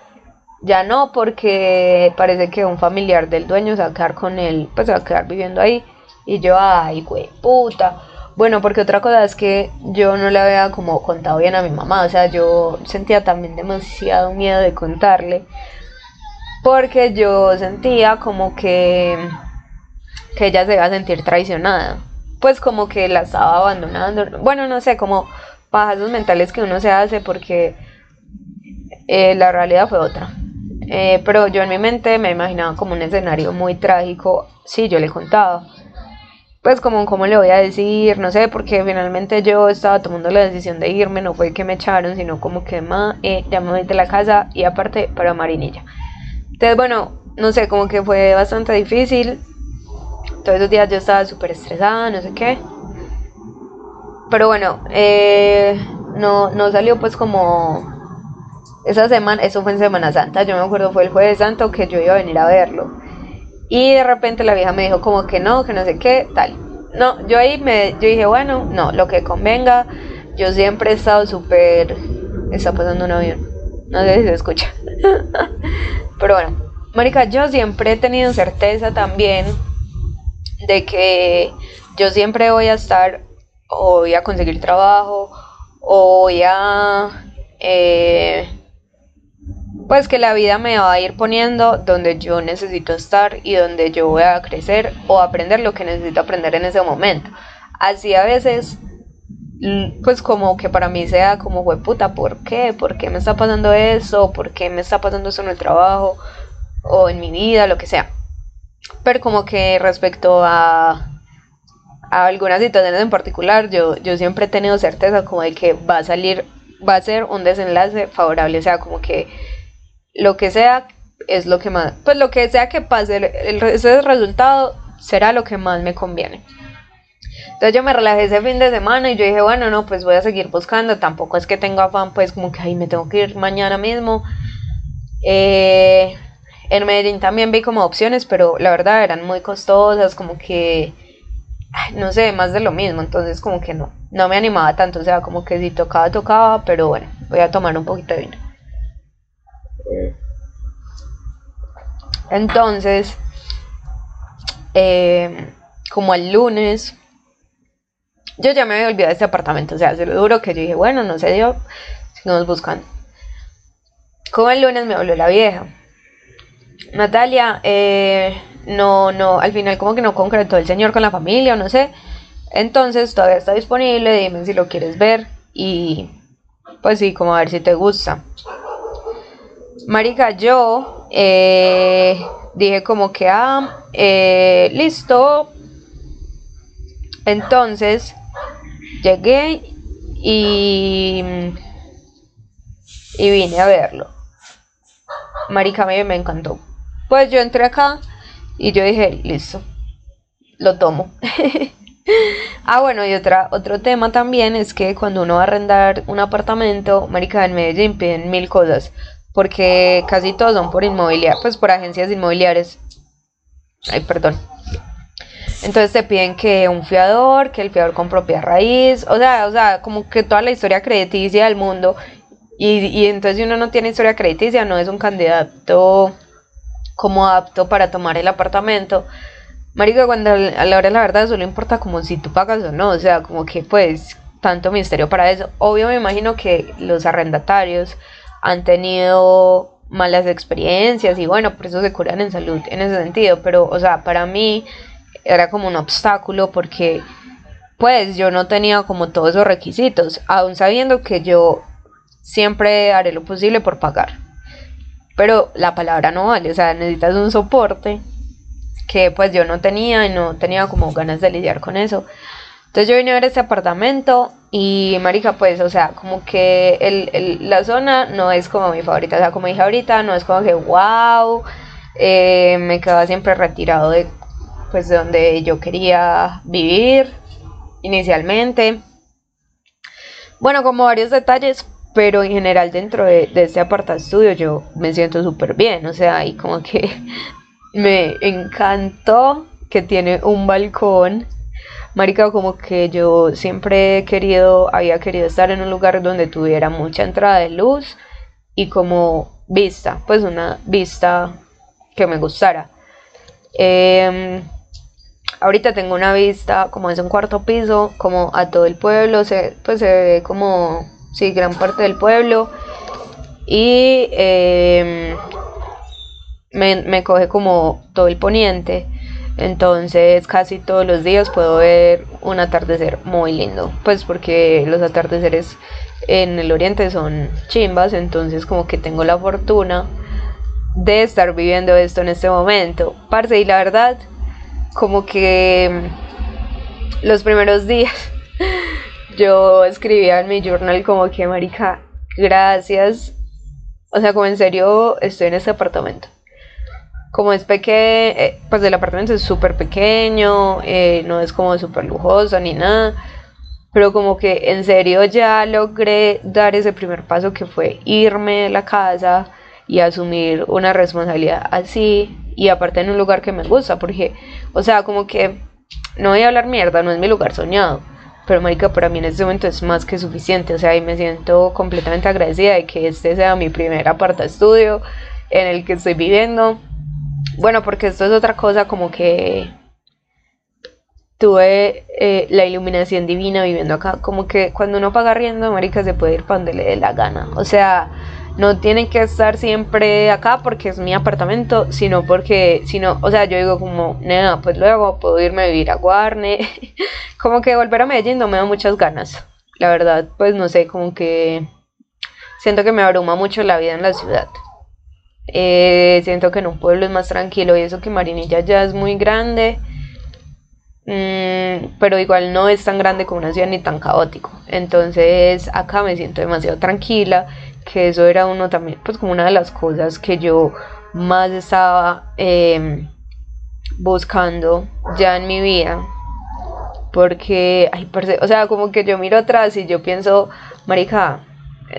ya no, porque parece que un familiar del dueño se va a quedar con él, pues se va a quedar viviendo ahí. Y yo, ay, güey, puta. Bueno, porque otra cosa es que yo no le había como contado bien a mi mamá, o sea, yo sentía también demasiado miedo de contarle, porque yo sentía como que, que ella se iba a sentir traicionada, pues como que la estaba abandonando, bueno, no sé, como pasos mentales que uno se hace porque eh, la realidad fue otra. Eh, pero yo en mi mente me imaginaba como un escenario muy trágico si yo le contaba. pues como, ¿cómo le voy a decir? No sé, porque finalmente yo estaba tomando la decisión de irme, no fue que me echaron, sino como que ma, eh, ya me voy de la casa y aparte para Marinilla. Entonces, bueno, no sé, como que fue bastante difícil. Todos esos días yo estaba súper estresada, no sé qué. Pero bueno, eh, no, no salió pues como esa semana, eso fue en Semana Santa, yo me acuerdo fue el jueves santo que yo iba a venir a verlo. Y de repente la vieja me dijo como que no, que no sé qué, tal. No, yo ahí me yo dije, bueno, no, lo que convenga. Yo siempre he estado súper... Está pasando un avión. No sé si se escucha. Pero bueno, Marica, yo siempre he tenido certeza también de que yo siempre voy a estar o voy a conseguir trabajo o voy a... Eh, pues que la vida me va a ir poniendo donde yo necesito estar y donde yo voy a crecer o aprender lo que necesito aprender en ese momento. Así a veces, pues como que para mí sea como, fue puta, ¿por qué? ¿Por qué me está pasando eso? ¿Por qué me está pasando eso en el trabajo? O en mi vida, lo que sea. Pero como que respecto a, a algunas situaciones en particular, yo, yo siempre he tenido certeza como de que va a salir, va a ser un desenlace favorable, o sea, como que lo que sea es lo que más, pues lo que sea que pase, el, ese resultado será lo que más me conviene. Entonces yo me relajé ese fin de semana y yo dije, bueno, no, pues voy a seguir buscando, tampoco es que tengo afán, pues como que, ay, me tengo que ir mañana mismo. Eh, en Medellín también vi como opciones, pero la verdad eran muy costosas, como que, no sé, más de lo mismo, entonces como que no, no me animaba tanto, o sea, como que si tocaba, tocaba, pero bueno, voy a tomar un poquito de vino. Entonces, eh, como el lunes, yo ya me había olvidado de este apartamento, o sea, se lo duro que yo dije, bueno, no se dio, sigamos buscando. Como el lunes me habló la vieja. Natalia, eh, no, no, al final como que no concretó el señor con la familia o no sé. Entonces todavía está disponible, dime si lo quieres ver y pues sí, como a ver si te gusta. Marica, yo eh, dije como que, ah, eh, listo. Entonces, llegué y, y vine a verlo. Marica, me, me encantó. Pues yo entré acá y yo dije, listo, lo tomo. ah, bueno, y otra, otro tema también es que cuando uno va a arrendar un apartamento, marica, en Medellín piden mil cosas porque casi todos son por inmobiliaria, pues por agencias inmobiliarias. Ay, perdón. Entonces te piden que un fiador, que el fiador con propia raíz, o sea, o sea, como que toda la historia crediticia del mundo. Y, y entonces si uno no tiene historia crediticia, no es un candidato como apto para tomar el apartamento. Marico, cuando a la hora de la verdad solo importa como si tú pagas o no, o sea, como que pues tanto misterio para eso. Obvio me imagino que los arrendatarios han tenido malas experiencias y bueno, por eso se curan en salud en ese sentido, pero o sea, para mí era como un obstáculo porque pues yo no tenía como todos esos requisitos, aún sabiendo que yo siempre haré lo posible por pagar. Pero la palabra no vale, o sea, necesitas un soporte que pues yo no tenía y no tenía como ganas de lidiar con eso. Entonces yo vine a ver este apartamento y marica pues, o sea, como que el, la zona no es como mi favorita, o sea, como dije ahorita, no es como que wow, eh, me quedaba siempre retirado de pues de donde yo quería vivir inicialmente. Bueno, como varios detalles, pero en general dentro de, de este aparta estudio yo me siento súper bien, o sea, y como que me encantó que tiene un balcón Marica, como que yo siempre he querido, había querido estar en un lugar donde tuviera mucha entrada de luz y como vista, pues una vista que me gustara. Em, ahorita tengo una vista, como es un cuarto piso, como a todo el pueblo, se, pues se ve como, sí, gran parte del pueblo. Y em, me, me coge como todo el poniente. Entonces casi todos los días puedo ver un atardecer muy lindo, pues porque los atardeceres en el oriente son chimbas, entonces como que tengo la fortuna de estar viviendo esto en este momento. Parce, y la verdad, como que los primeros días yo escribía en mi journal como que, marica, gracias. O sea, como en serio estoy en este apartamento. Como es pequeño, eh, pues el apartamento es súper pequeño, eh, no es como súper lujoso ni nada. Pero como que en serio ya logré dar ese primer paso que fue irme de la casa y asumir una responsabilidad así y aparte en un lugar que me gusta, porque, o sea, como que no voy a hablar mierda, no es mi lugar soñado, pero marica, para mí en este momento es más que suficiente, o sea, y me siento completamente agradecida de que este sea mi primer aparta estudio en el que estoy viviendo. Bueno, porque esto es otra cosa como que tuve eh, la iluminación divina viviendo acá, como que cuando uno paga riendo, marica, se puede ir para donde le dé la gana, o sea, no tienen que estar siempre acá porque es mi apartamento, sino porque, sino, o sea, yo digo como, nada, pues luego puedo irme a vivir a Guarne, como que volver a Medellín no me da muchas ganas, la verdad, pues no sé, como que siento que me abruma mucho la vida en la ciudad. Eh, siento que en un pueblo es más tranquilo y eso que Marinilla ya es muy grande, mm, pero igual no es tan grande como una ciudad ni tan caótico. Entonces acá me siento demasiado tranquila que eso era uno también, pues como una de las cosas que yo más estaba em, buscando ya en mi vida. Porque, ay, o sea, como que yo miro atrás y yo pienso, marica,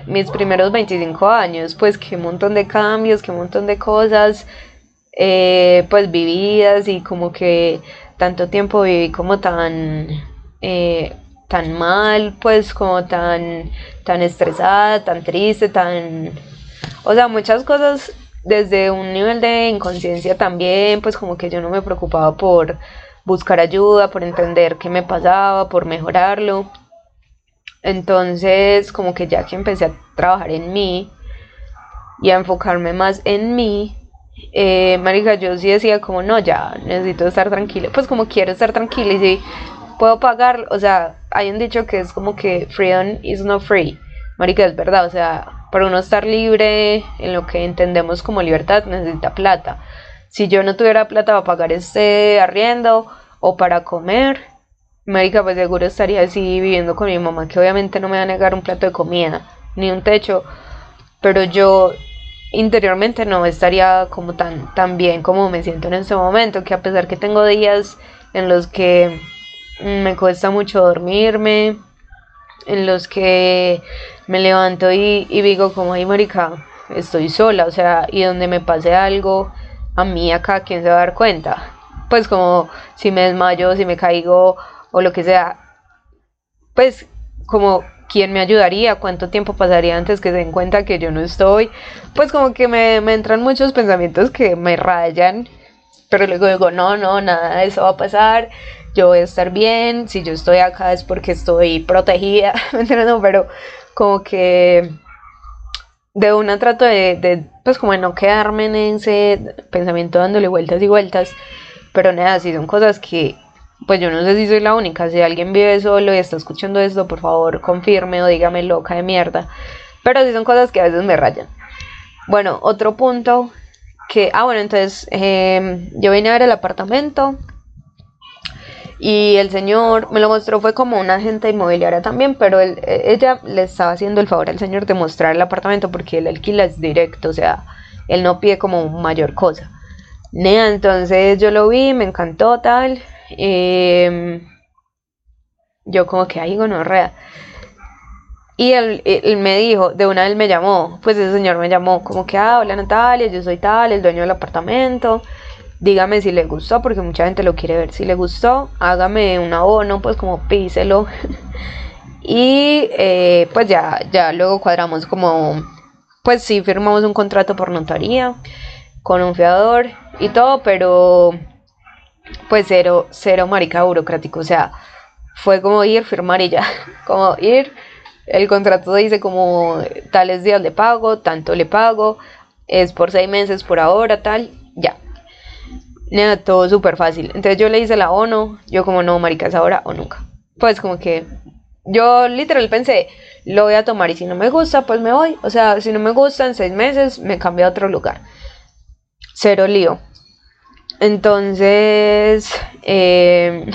mis primeros 25 años, pues qué montón de cambios, qué montón de cosas, eh, pues vividas y como que tanto tiempo viví como tan eh, tan mal, pues como tan, tan estresada, tan triste, tan... O sea, muchas cosas desde un nivel de inconsciencia también, pues como que yo no me preocupaba por buscar ayuda, por entender qué me pasaba, por mejorarlo. Entonces, como que ya que empecé a trabajar en mí y a enfocarme más en mí, eh, marica, yo sí decía como, no, ya necesito estar tranquila, pues como quiero estar tranquila y sí, puedo pagar, o sea, hay un dicho que es como que freedom is not free. Marica, es verdad, o sea, para uno estar libre en lo que entendemos como libertad necesita plata. Si yo no tuviera plata para pagar este arriendo o para comer, Marica, pues seguro estaría así viviendo con mi mamá, que obviamente no me va a negar un plato de comida, ni un techo, pero yo interiormente no estaría como tan, tan bien como me siento en este momento, que a pesar que tengo días en los que me cuesta mucho dormirme, en los que me levanto y, digo como, ay marica, estoy sola, o sea, y donde me pase algo, a mí acá, ¿quién se va a dar cuenta? Pues como si me desmayo, si me caigo o lo que sea, pues como quién me ayudaría, cuánto tiempo pasaría antes que se den cuenta que yo no estoy, pues como que me, me entran muchos pensamientos que me rayan, pero luego digo, no, no, nada de eso va a pasar, yo voy a estar bien, si yo estoy acá es porque estoy protegida, no, pero como que de una trato de, pues como no quedarme en ese pensamiento dándole vueltas y vueltas, pero nada, si son cosas que, pues yo no sé si soy la única, si alguien vive solo y está escuchando esto, por favor confirme o dígame loca de mierda, pero si son cosas que a veces me rayan. Bueno, otro punto que, ah bueno, entonces eh, yo vine a ver el apartamento, y el señor me lo mostró, fue como una agente inmobiliaria también, pero él, e, ella le estaba haciendo el favor al señor de mostrar el apartamento porque el alquila es directo, o sea, él no pide como mayor cosa. Nea, entonces yo lo vi, me encantó tal. Em, yo como que ahí gonorrea. Y él, él, me dijo, de una vez me llamó, pues ese señor me llamó, como que, ah, hola Natalia, yo soy tal, el dueño del apartamento dígame si le gustó, porque mucha gente lo quiere ver. Si le gustó, hágame un abono, pues como píselo. y eh, pues ya, ya luego cuadramos como, pues sí, firmamos un contrato por notaría con un fiador y todo, pero pues cero, cero marica burocrático. O sea, fue como ir, firmar y ya. Como ir, el contrato dice como tales días le pago, tanto le pago, es por seis meses por ahora, tal, ya Nada, todo súper fácil. Entonces yo le hice la ONU, yo como no, marica, es ahora o nunca. Pues como que yo literal pensé, lo voy a tomar y si no me gusta, pues me voy. O sea, si no me gusta en seis meses, me cambio a otro lugar. Cero lío. Entonces, Eh,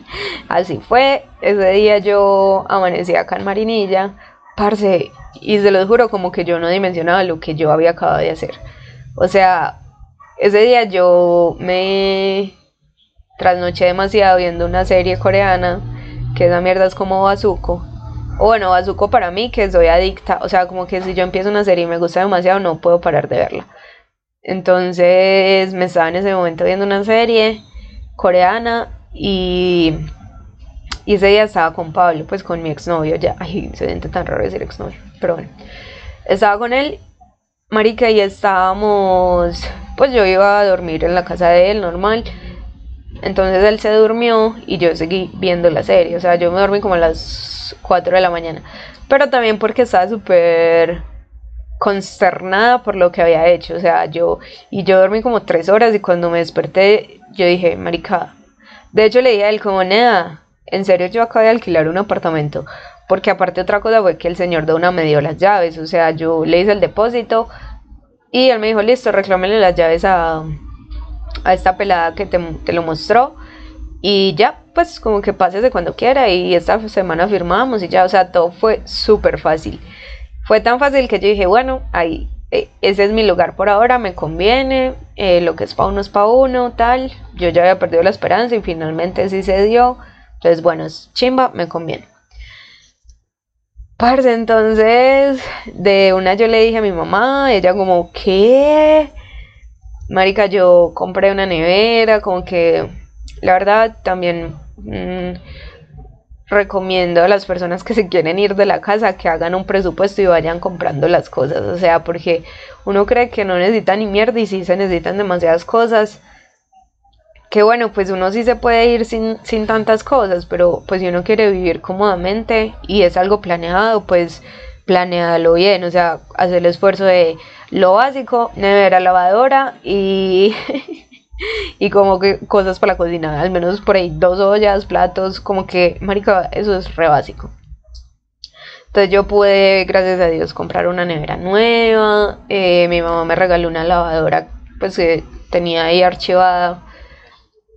así fue. Ese día yo amanecí acá en Marinilla, parce, y se lo juro como que yo no dimensionaba lo que yo había acabado de hacer. O sea, ese día yo me trasnoché demasiado viendo una serie coreana, que esa mierda es como Bazuko. O bueno, Bazuko para mí, que soy adicta. O sea, como que si yo empiezo una serie y me gusta demasiado, no puedo parar de verla. Entonces me estaba en ese momento viendo una serie coreana y, y ese día estaba con Pablo, pues con mi exnovio ya. Ay, se siente tan raro decir exnovio, pero bueno. Estaba con él, marica, y estábamos, pues yo iba a dormir en la casa de él, normal. Entonces él se durmió y yo seguí viendo la serie. O sea, yo me dormí como a las 4 de la mañana. Pero también porque estaba súper consternada por lo que había hecho. O sea, yo, y yo dormí como 3 horas y cuando me desperté, yo dije, marica. De hecho, le dije a él como, nada, en serio yo acabo de alquilar un apartamento. Porque aparte otra cosa fue que el señor de una me dio las llaves. O sea, yo le hice el depósito y él me dijo, listo, reclámele las llaves a, a esta pelada que te, lo mostró y ya, pues como que pases de cuando quiera y esta semana firmamos y ya, o sea, todo fue súper fácil. Fue tan fácil que yo dije, bueno, ahí, eh, ese es mi lugar por ahora, me conviene, eh, lo que es para uno es para uno, tal. Yo ya había perdido la esperanza y finalmente sí se dio. Entonces, bueno, chimba, me conviene. Parce, entonces, de una yo le dije a mi mamá, ella como, ¿qué? Marica, yo compré una nevera, como que la verdad también mm, recomiendo a las personas que se quieren ir de la casa que hagan un presupuesto y vayan comprando las cosas. O sea, porque uno cree que no necesita ni mierda y sí se necesitan demasiadas cosas. Que bueno, pues uno sí se puede ir sin, sin tantas cosas, pero pues si uno quiere vivir cómodamente y es algo planeado, pues planealo bien, o sea, hacer el esfuerzo de lo básico, nevera, lavadora y, y como que cosas para la cocina, al menos por ahí dos ollas, platos, como que, marica, eso es re básico. Entonces yo pude, gracias a Dios, comprar una nevera nueva, eh, mi mamá me regaló una lavadora, pues que tenía ahí archivada,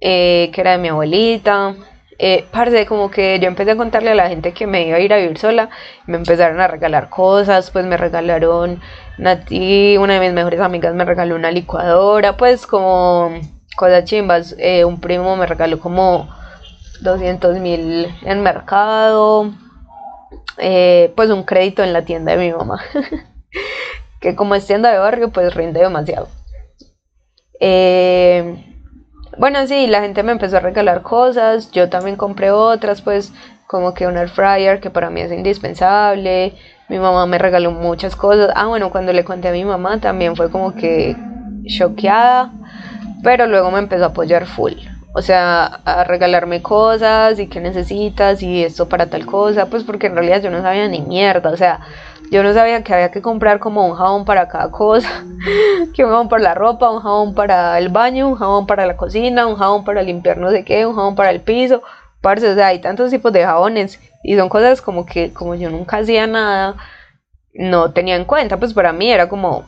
eh, que era de mi abuelita, eh, como que yo empecé a contarle a la gente que me iba a ir a vivir sola, me empezaron a regalar cosas, pues me regalaron Nati, una de mis mejores amigas me regaló una licuadora, pues como cosas chimbas, eh, un primo me regaló como 200 mil en mercado, eh, pues un crédito en la tienda de mi mamá, que como es tienda de barrio, pues rinde demasiado. Eh, bueno, sí, la gente me empezó a regalar cosas, yo también compré otras, pues como que un air fryer que para mí es indispensable, mi mamá me regaló muchas cosas, ah bueno, cuando le conté a mi mamá también fue como que choqueada, pero luego me empezó a apoyar full, o sea, a regalarme cosas y qué necesitas y esto para tal cosa, pues porque en realidad yo no sabía ni mierda, o sea, yo no sabía que había que comprar como un jabón para cada cosa, que un jabón para la ropa, un jabón para el baño, un jabón para la cocina, un jabón para limpiar no sé qué, un jabón para el piso, parce, o sea, hay tantos tipos de jabones y son cosas como que como yo nunca hacía nada, no tenía en cuenta, pues para mí era como,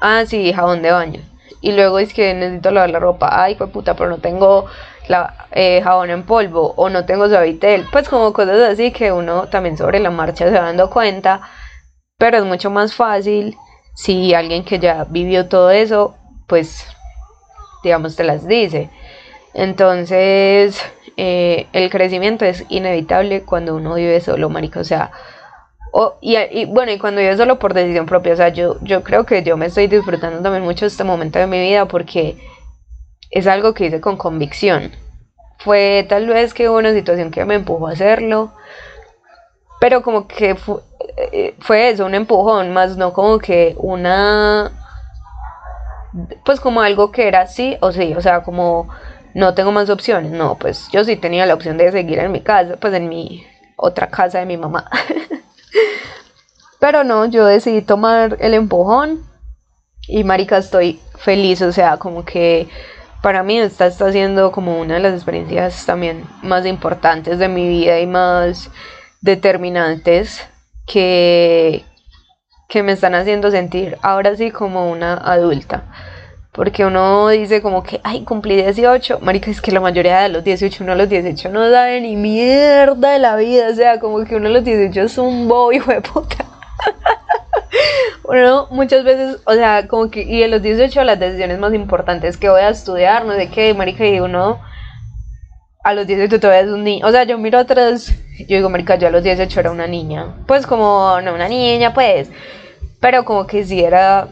ah, sí, jabón de baño. Y luego es que necesito lavar la ropa, ay, fue puta, pero no tengo la, eh, jabón en polvo o no tengo suavitel, pues como cosas así que uno también sobre la marcha se va dando cuenta, pero es mucho más fácil si alguien que ya vivió todo eso, pues digamos te las dice. Entonces, eh, el crecimiento es inevitable cuando uno vive solo, marica, o sea, y, y, bueno, y cuando vive solo por decisión propia, o sea, yo, yo creo que yo me estoy disfrutando también mucho este momento de mi vida porque es algo que hice con convicción. Fue tal vez que hubo una situación que me empujó a hacerlo, pero como que eh, fue, eso, un empujón, más no como que una, pues como algo que era sí o sí, o sea, como no tengo más opciones, no, pues yo sí tenía la opción de seguir en mi casa, pues en mi otra casa de mi mamá. Pero no, yo decidí tomar el empujón y marica estoy feliz, o sea, como que para mí esta está siendo como una de las experiencias también más importantes de mi vida y más determinantes que, que me están haciendo sentir ahora sí como una adulta. Porque uno dice como que, ay, cumplí 18. Marica, es que la mayoría de los 18, uno a los 18 no sabe ni mierda de la vida. O sea, como que uno a los 18 es un bobo, hijo de puta. uno muchas veces, o sea, como que, y a los 18 las decisiones más importantes que voy a estudiar, no sé qué, marica, y uno a los 18 todavía es un niño. O sea, yo miro atrás, yo digo, marica, yo a los 18 era una niña. Pues como, no una niña, pues. Pero como que sí era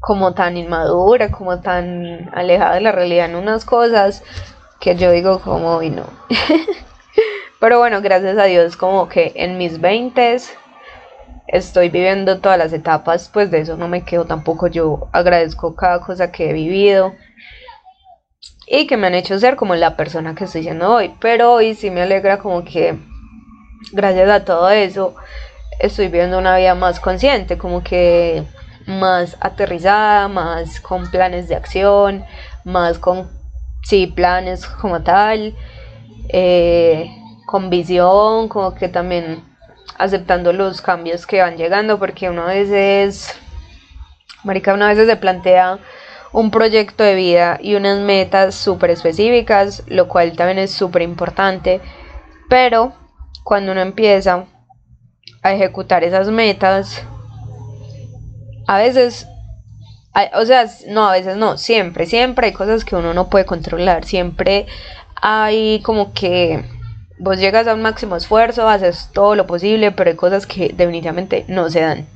como tan inmadura, como tan alejada de la realidad en unas cosas que yo digo como, y no. Pero bueno, gracias a Dios como que en mis 20 estoy viviendo todas las etapas, pues de eso no me quedo tampoco, yo agradezco cada cosa que he vivido y que me han hecho ser como la persona que estoy siendo hoy, pero hoy sí me alegra como que gracias a todo eso estoy viviendo una vida más consciente, como que más aterrizada, más con planes de acción, más con, sí, planes como tal, eh, con visión, como que también aceptando los cambios que van llegando, porque uno a veces, marica, una vez se plantea un proyecto de vida y unas metas súper específicas, lo cual también es súper importante, pero cuando uno empieza a ejecutar esas metas, a veces, o sea, no, a veces no, siempre, siempre hay cosas que uno no puede controlar, siempre hay como que vos llegas a un máximo esfuerzo, haces todo lo posible, pero hay cosas que definitivamente no se dan.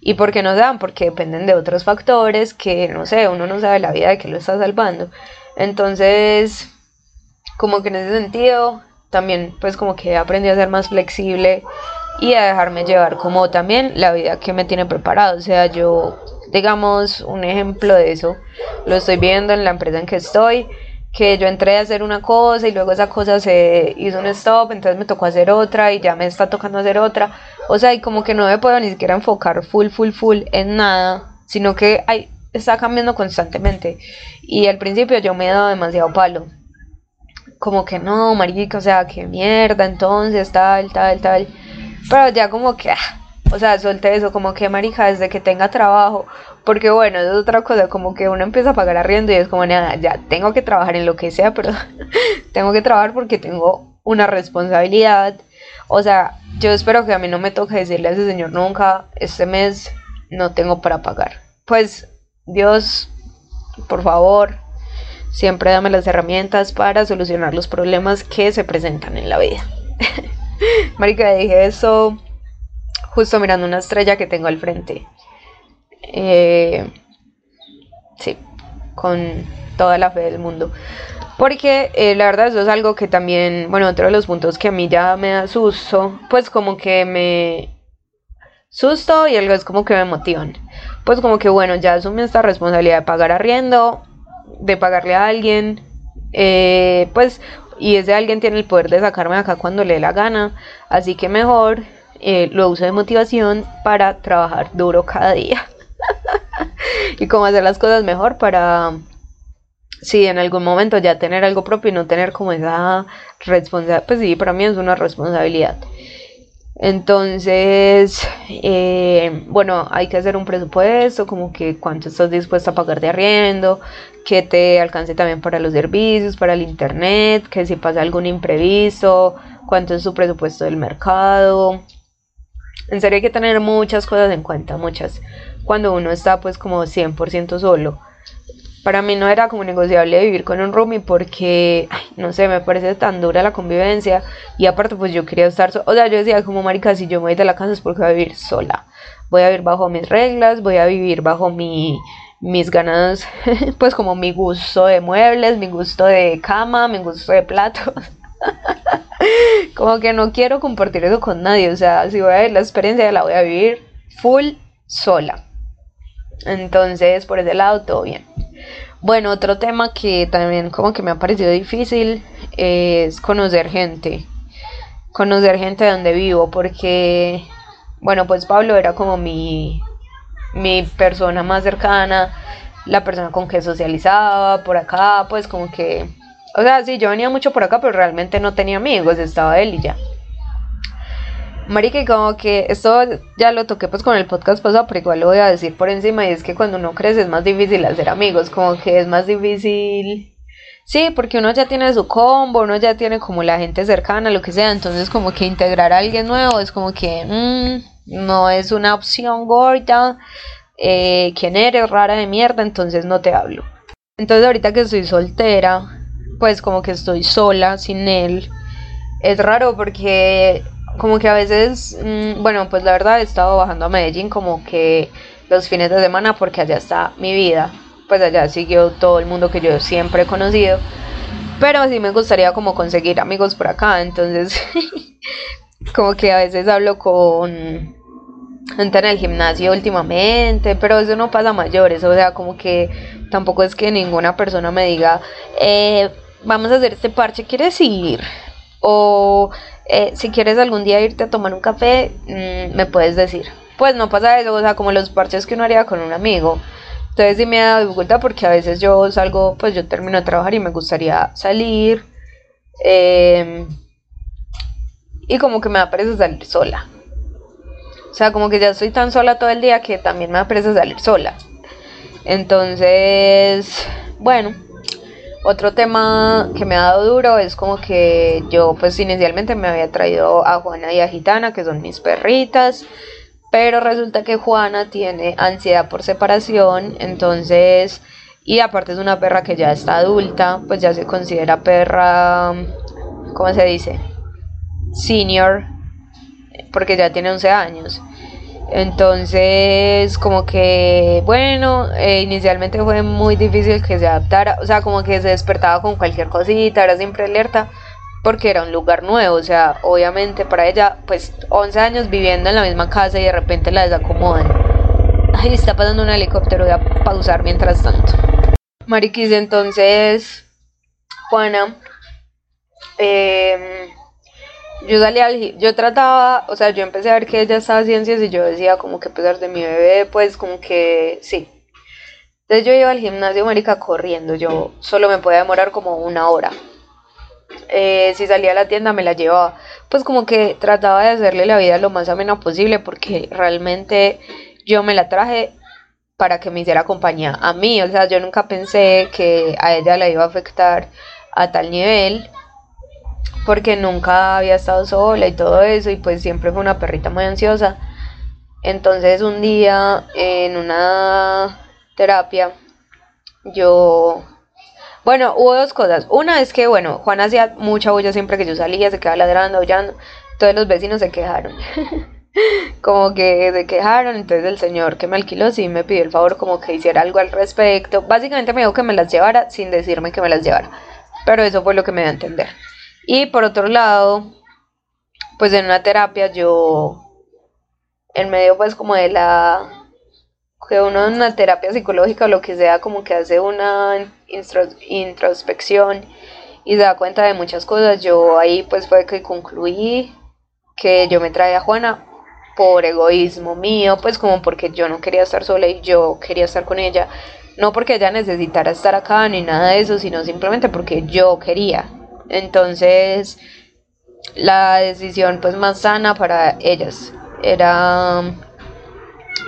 ¿Y por qué no se dan? Porque dependen de otros factores que, no sé, uno no sabe la vida de que lo está salvando. Entonces, como que en ese sentido, también pues como que aprendí a ser más flexible y a dejarme llevar como también la vida que me tiene preparado. O sea, yo, digamos, un ejemplo de eso, lo estoy viendo en la empresa en que estoy, que yo entré a hacer una cosa y luego esa cosa se hizo un stop, entonces me tocó hacer otra y ya me está tocando hacer otra. O sea, y como que no me puedo ni siquiera enfocar full, full, full en nada, sino que hay, está cambiando constantemente. Y al principio yo me he dado demasiado palo. Como que no, marica, o sea, qué mierda, entonces, tal, tal, tal. Pero ya como que, ah, o sea, solté eso, como que marija, desde que tenga trabajo. Porque bueno, es otra cosa, como que uno empieza a pagar arriendo y es como, nada, ya tengo que trabajar en lo que sea, pero tengo que trabajar porque tengo una responsabilidad. O sea, yo espero que a mí no me toque decirle a ese señor nunca, este mes no tengo para pagar. Pues Dios, por favor, siempre dame las herramientas para solucionar los problemas que se presentan en la vida. Marica, dije eso justo mirando una estrella que tengo al frente. Eh, sí, con toda la fe del mundo. Porque eh, la verdad eso es algo que también, bueno, otro de los puntos que a mí ya me da susto, pues como que me susto y algo es como que me motivan. Pues como que bueno, ya asume esta responsabilidad de pagar arriendo, de pagarle a alguien, eh, pues y ese alguien tiene el poder de sacarme de acá cuando le dé la gana, así que mejor eh, lo uso de motivación para trabajar duro cada día y cómo hacer las cosas mejor para si en algún momento ya tener algo propio y no tener como esa responsabilidad, pues sí, para mí es una responsabilidad. Entonces, eh, bueno, hay que hacer un presupuesto, como que cuánto estás dispuesto a pagar de arriendo, que te alcance también para los servicios, para el internet, que si pasa algún imprevisto, cuánto es su presupuesto del mercado. En serio hay que tener muchas cosas en cuenta, muchas, cuando uno está pues como 100% solo para mí no era como negociable vivir con un roomie porque, no sé, me parece tan dura la convivencia y aparte pues yo quería estar, o sea, yo decía como marica, si yo me voy de la casa es porque voy a vivir sola, voy a vivir bajo mis reglas, voy a vivir bajo mi, mis ganas, pues como mi gusto de muebles, mi gusto de cama, mi gusto de platos. como que no quiero compartir eso con nadie, o sea, si voy a vivir la experiencia la voy a vivir full sola. Entonces, por ese lado, todo bien. Bueno, otro tema que también como que me ha parecido difícil es conocer gente. Conocer gente donde vivo, porque, bueno, pues Pablo era como mi, mi persona más cercana, la persona con que socializaba por acá, pues como que, o sea, sí, yo venía mucho por acá, pero realmente no tenía amigos, estaba él y ya. Marica, como que esto ya lo toqué pues con el podcast pasado, pero igual lo voy a decir por encima, y es que cuando uno crece es más difícil hacer amigos, como que es más difícil... Sí, porque uno ya tiene su combo, uno ya tiene como la gente cercana, lo que sea, entonces como que integrar a alguien nuevo es como que mm, no es una opción gorda, eh, quién eres, rara de mierda, entonces no te hablo. Entonces ahorita que estoy soltera, pues como que estoy sola, sin él, es raro porque como que a veces, mm, bueno, pues la verdad he estado bajando a Medellín como que los fines de semana porque allá está mi vida, pues allá siguió todo el mundo que yo siempre he conocido, pero sí me gustaría como conseguir amigos por acá, entonces como que a veces hablo con gente en el gimnasio últimamente, pero eso no pasa a mayores, o sea, como que tampoco es que ninguna persona me diga, eh, vamos a hacer este parche, ¿quieres ir? O eh, si quieres algún día irte a tomar un café, mm, me puedes decir. Pues no pasa eso, o sea, como los parches que uno haría con un amigo. Entonces sí me da dificultad porque a veces yo salgo, pues yo termino de trabajar y me gustaría salir. Em, y como que me da salir sola. O sea, como que ya estoy tan sola todo el día que también me da pereza salir sola. Entonces, bueno, otro tema que me ha dado duro es como que yo pues inicialmente me había traído a Juana y a Gitana, que son mis perritas, pero resulta que Juana tiene ansiedad por separación, entonces, y aparte es una perra que ya está adulta, pues ya se considera perra, ¿cómo se dice? Senior, porque ya tiene 11 años. Entonces, como que, bueno, eh, inicialmente fue muy difícil que se adaptara, o sea, como que se despertaba con cualquier cosita, era siempre alerta, porque era un lugar nuevo, o sea, obviamente para ella, pues 11 años viviendo en la misma casa y de repente la desacomodan. Ay, está pasando un helicóptero, voy a pausar mientras tanto. Mariquis, entonces, Juana, eh, yo salí al yo trataba, o sea, yo empecé a ver que ella estaba ciencias y yo decía como que a pesar de mi bebé, pues como que sí. Entonces yo iba al gimnasio, marica, corriendo, yo solo me podía demorar como una hora. Eh, si salía a la tienda me la llevaba, pues como que trataba de hacerle la vida lo más amena posible porque realmente yo me la traje para que me hiciera compañía a mí, o sea, yo nunca pensé que a ella la iba a afectar a tal nivel porque nunca había estado sola y todo eso y pues siempre fue una perrita muy ansiosa. Entonces un día en una terapia yo... Bueno, hubo dos cosas. Una es que, bueno, Juan hacía mucha bulla siempre que yo salía, se quedaba ladrando, aullando. Todos los vecinos se quejaron. como que se quejaron, entonces el señor que me alquiló sí me pidió el favor como que hiciera algo al respecto. Básicamente me dijo que me las llevara sin decirme que me las llevara. Pero eso fue lo que me dio a entender. Y por otro lado, pues en una terapia yo, en medio pues como de la, que uno en una terapia psicológica o lo que sea, como que hace una introspección y se da cuenta de muchas cosas, yo ahí pues fue que concluí que yo me traía a Juana por egoísmo mío, pues como porque yo no quería estar sola y yo quería estar con ella, no porque ella necesitara estar acá ni nada de eso, sino simplemente porque yo quería. Entonces, la decisión pues más sana para ellas era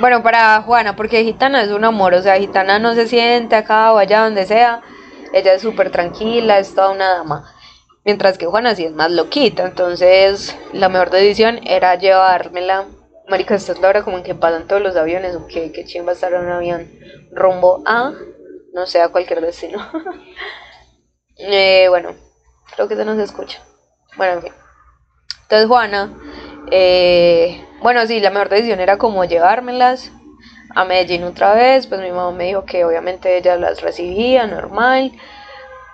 bueno, para Juana, porque Gitana es un amor, o sea, Gitana no se siente acá o allá donde sea, ella es súper tranquila, es toda una dama, mientras que Juana sí es más loquita, entonces la mejor decisión era llevármela, marica, esta es la hora como en que pasan todos los aviones, o que, que va a estar en un avión rumbo a, no sé, a cualquier destino. eh, bueno, Creo que se nos escucha. Bueno, en fin. Entonces Juana, eh, bueno, sí, la mejor decisión era como llevármelas a Medellín otra vez. Pues mi mamá me dijo que obviamente ella las recibía normal.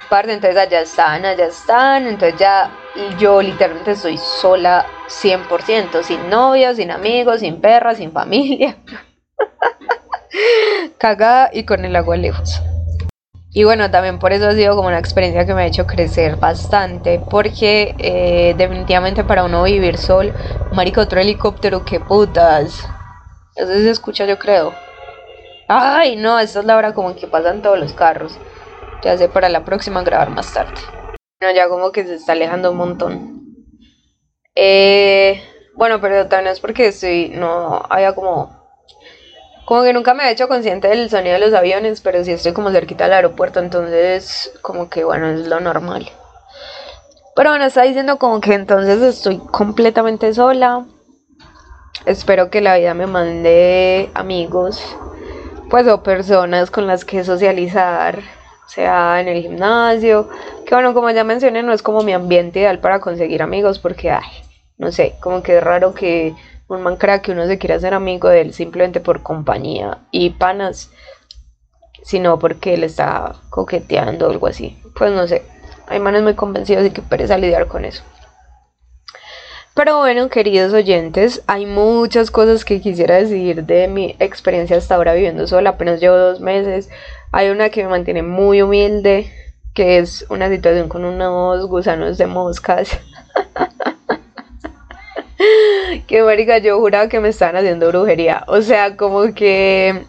Parte, entonces allá están, allá están. Entonces ya, yo literalmente estoy sola 100%, sin novia, sin amigos, sin perra, sin familia. Cagada y con el agua lejos. Y bueno, también por eso ha sido como una experiencia que me ha hecho crecer bastante, porque eh, definitivamente para uno vivir sol, marico, otro helicóptero, qué putas. Eso se escucha, yo creo. Ay, no, esta es la hora como que pasan todos los carros. Ya sé para la próxima grabar más tarde. Bueno, ya como que se está alejando un montón. Eh, Bueno, pero también es porque estoy, no había como como que nunca me he hecho consciente del sonido de los aviones, pero sí estoy como cerquita del aeropuerto, entonces como que bueno, es lo normal. Pero bueno, está diciendo como que entonces estoy completamente sola. Espero que la vida me mande amigos, pues o personas con las que socializar, sea en el gimnasio, que bueno, como ya mencioné, no es como mi ambiente ideal para conseguir amigos porque, ay, no sé, como que es raro que un man crea que uno se quiere hacer amigo de él simplemente por compañía y panas, sino porque él está coqueteando o algo así. Pues no sé, hay manes muy convencidos y que pereza lidiar con eso. Pero bueno, queridos oyentes, hay muchas cosas que quisiera decir de mi experiencia hasta ahora viviendo sola, apenas llevo dos meses. Hay una que me mantiene muy humilde, que es una situación con unos gusanos de moscas. que marica, yo juraba que me estaban haciendo brujería. O sea, como que.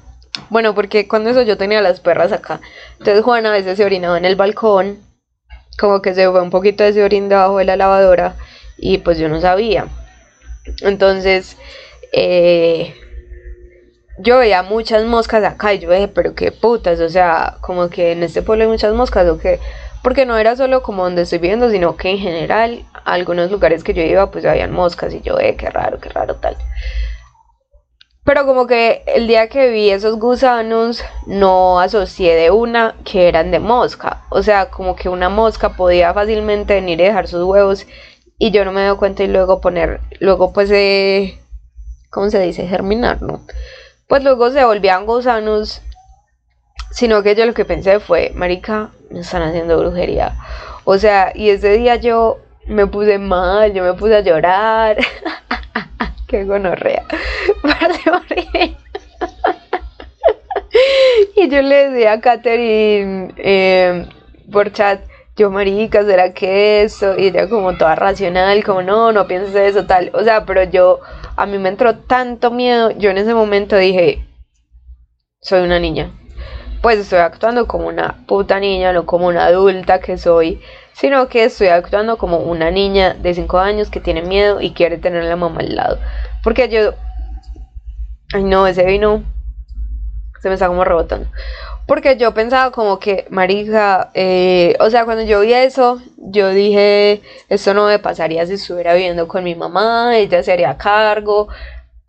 Bueno, porque cuando eso yo tenía las perras acá. Entonces Juan a veces se orinaba en el balcón. Como que se fue un poquito de ese orín debajo de la lavadora. Y pues yo no sabía. Entonces. Eh, yo veía muchas moscas acá y yo dije, pero qué putas, o sea, como que en este pueblo hay muchas moscas o qué porque no era solo como donde estoy viviendo, sino que en general algunos lugares que yo iba pues habían moscas y yo, eh, qué raro, qué raro tal. Pero como que el día que vi esos gusanos no asocié de una que eran de mosca. O sea, como que una mosca podía fácilmente venir y dejar sus huevos y yo no me doy cuenta y luego poner, luego pues de, ¿cómo se dice? Germinar, ¿no? Pues luego se volvían gusanos sino que yo lo que pensé fue, marica, están haciendo brujería. O sea, y ese día yo me puse mal, yo me puse a llorar. Qué gonorrea. y yo le decía a Katherine em, por chat, yo marica, ¿será que eso? Y ella como toda racional, como no, no pienses eso, tal. O sea, pero yo, a mí me entró tanto miedo, yo en ese momento dije, soy una niña pues estoy actuando como una puta niña, no como una adulta que soy, sino que estoy actuando como una niña de 5 años que tiene miedo y quiere tener a la mamá al lado. Porque yo... Ay no, ese vino se me está como rebotando. Porque yo pensaba como que, marija, eh, o sea, cuando yo vi eso, yo dije, esto no me pasaría si estuviera viviendo con mi mamá, ella se haría cargo,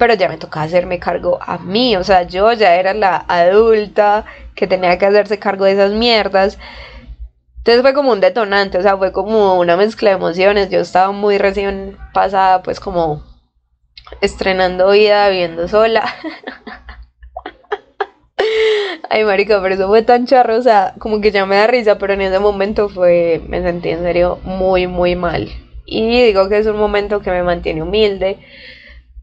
pero ya me tocaba hacerme cargo a mí, o sea, yo ya era la adulta que tenía que hacerse cargo de esas mierdas. Entonces fue como un detonante, o sea, fue como una mezcla de emociones. Yo estaba muy recién pasada, pues como estrenando vida, viviendo sola. Ay, marica, pero eso fue tan charro, o sea, como que ya me da risa, pero en ese momento fue, me sentí en serio muy, muy mal. Y digo que es un momento que me mantiene humilde,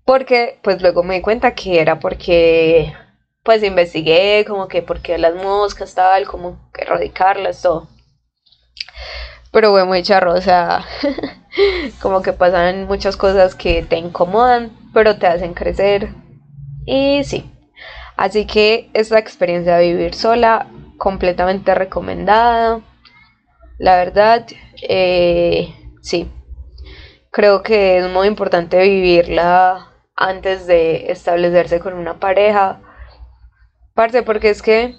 porque pues luego me di cuenta que era porque pues investigué como que por qué las moscas tal, como que erradicarlas, todo. Pero fue muy charro, o sea, como que pasan muchas cosas que te incomodan, pero te hacen crecer. Y sí, así que esta experiencia de vivir sola, completamente recomendada. La verdad, eh, sí, creo que es muy importante vivirla antes de establecerse con una pareja. Parte porque es que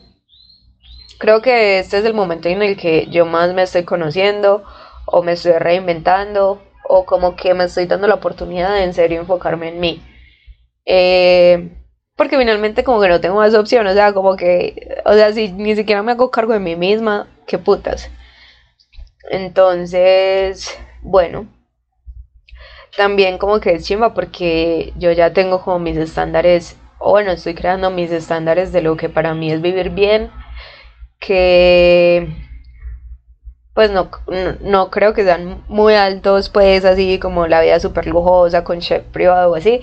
creo que este es el momento en el que yo más me estoy conociendo o me estoy reinventando o como que me estoy dando la oportunidad de en serio enfocarme en mí. Eh, porque finalmente como que no tengo más opciones, o sea, como que, o sea, si ni siquiera me hago cargo de mí misma, qué putas. Entonces, bueno, también como que es chimba porque yo ya tengo como mis estándares, o bueno, estoy creando mis estándares de lo que para mí es vivir bien, que pues no, no, creo que sean muy altos, pues así como la vida súper lujosa con chef privado o así,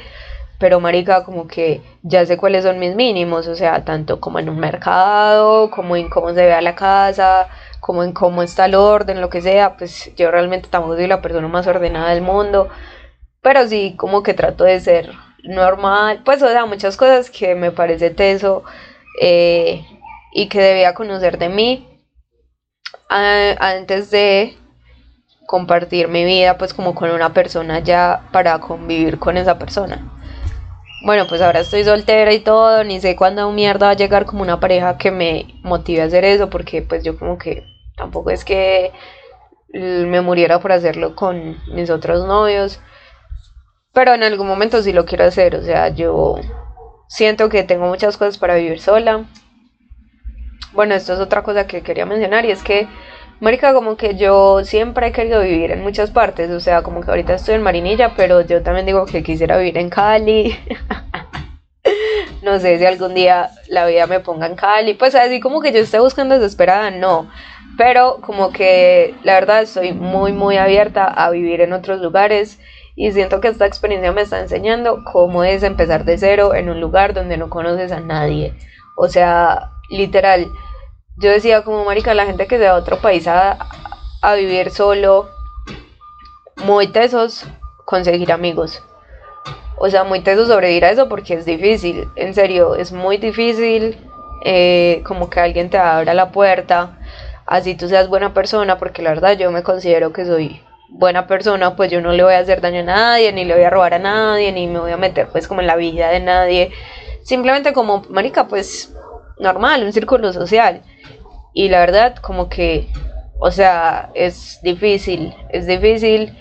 pero marica como que ya sé cuáles son mis mínimos, o sea, tanto como en un mercado, como en cómo se ve la casa, como en cómo está el orden, lo que sea, pues yo realmente tampoco soy la persona más ordenada del mundo, pero sí como que trato de ser normal, pues o sea, muchas cosas que me parece teso eh, y que debía conocer de mí antes de compartir mi vida pues como con una persona ya para convivir con esa persona. Bueno, pues ahora estoy soltera y todo, ni sé cuándo mierda va a llegar como una pareja que me motive a hacer eso, porque pues yo como que tampoco es que me muriera por hacerlo con mis otros novios, pero en algún momento sí lo quiero hacer, o sea, yo siento que tengo muchas cosas para vivir sola. Bueno, esto es otra cosa que quería mencionar y es que Marica, como que yo siempre he querido vivir en muchas partes, o sea, como que ahorita estoy en Marinilla, pero yo también digo que quisiera vivir en Cali. no sé si algún día la vida me ponga en Cali, pues así como que yo esté buscando desesperada, no. Pero como que la verdad estoy muy, muy abierta a vivir en otros lugares y siento que esta experiencia me está enseñando cómo es empezar de cero en un lugar donde no conoces a nadie. O sea, literal yo decía como marica, la gente que se va a otro país a, vivir solo, muy tesos conseguir amigos. O sea, muy tesos sobrevivir a eso porque es difícil, en serio, es muy difícil eh, como que alguien te abra la puerta, así tú seas buena persona, porque la verdad yo me considero que soy buena persona, pues yo no le voy a hacer daño a nadie, ni le voy a robar a nadie, ni me voy a meter pues como en la vida de nadie, simplemente como marica, pues normal, un círculo social. Y la verdad, como que, o sea, es difícil, es difícil.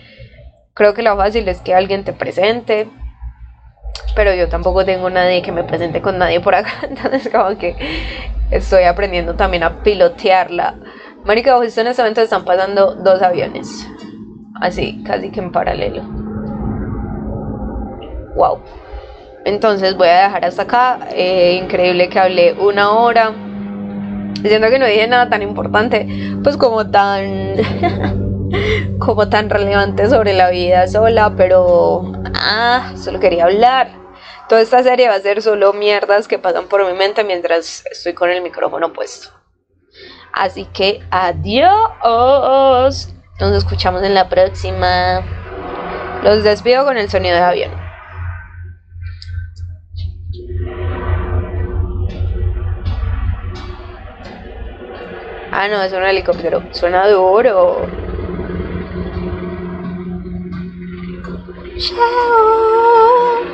Creo que lo fácil es que alguien te presente, pero yo tampoco tengo nadie que me presente con nadie por acá, entonces como que estoy aprendiendo también a pilotearla. Marica, justo en este momento están pasando dos aviones, así, casi que en paralelo. Wow. Entonces voy a dejar hasta acá. Eh, increíble que hablé una hora. Siento que no dije nada tan importante, pues como tan como tan relevante sobre la vida sola, pero ah, solo quería hablar. Toda esta serie va a ser solo mierdas que pasan por mi mente mientras estoy con el micrófono puesto. Así que adiós. Nos escuchamos en la próxima. Los despido con el sonido de avión. Ah, no, es un helicóptero. Suena duro. Chao.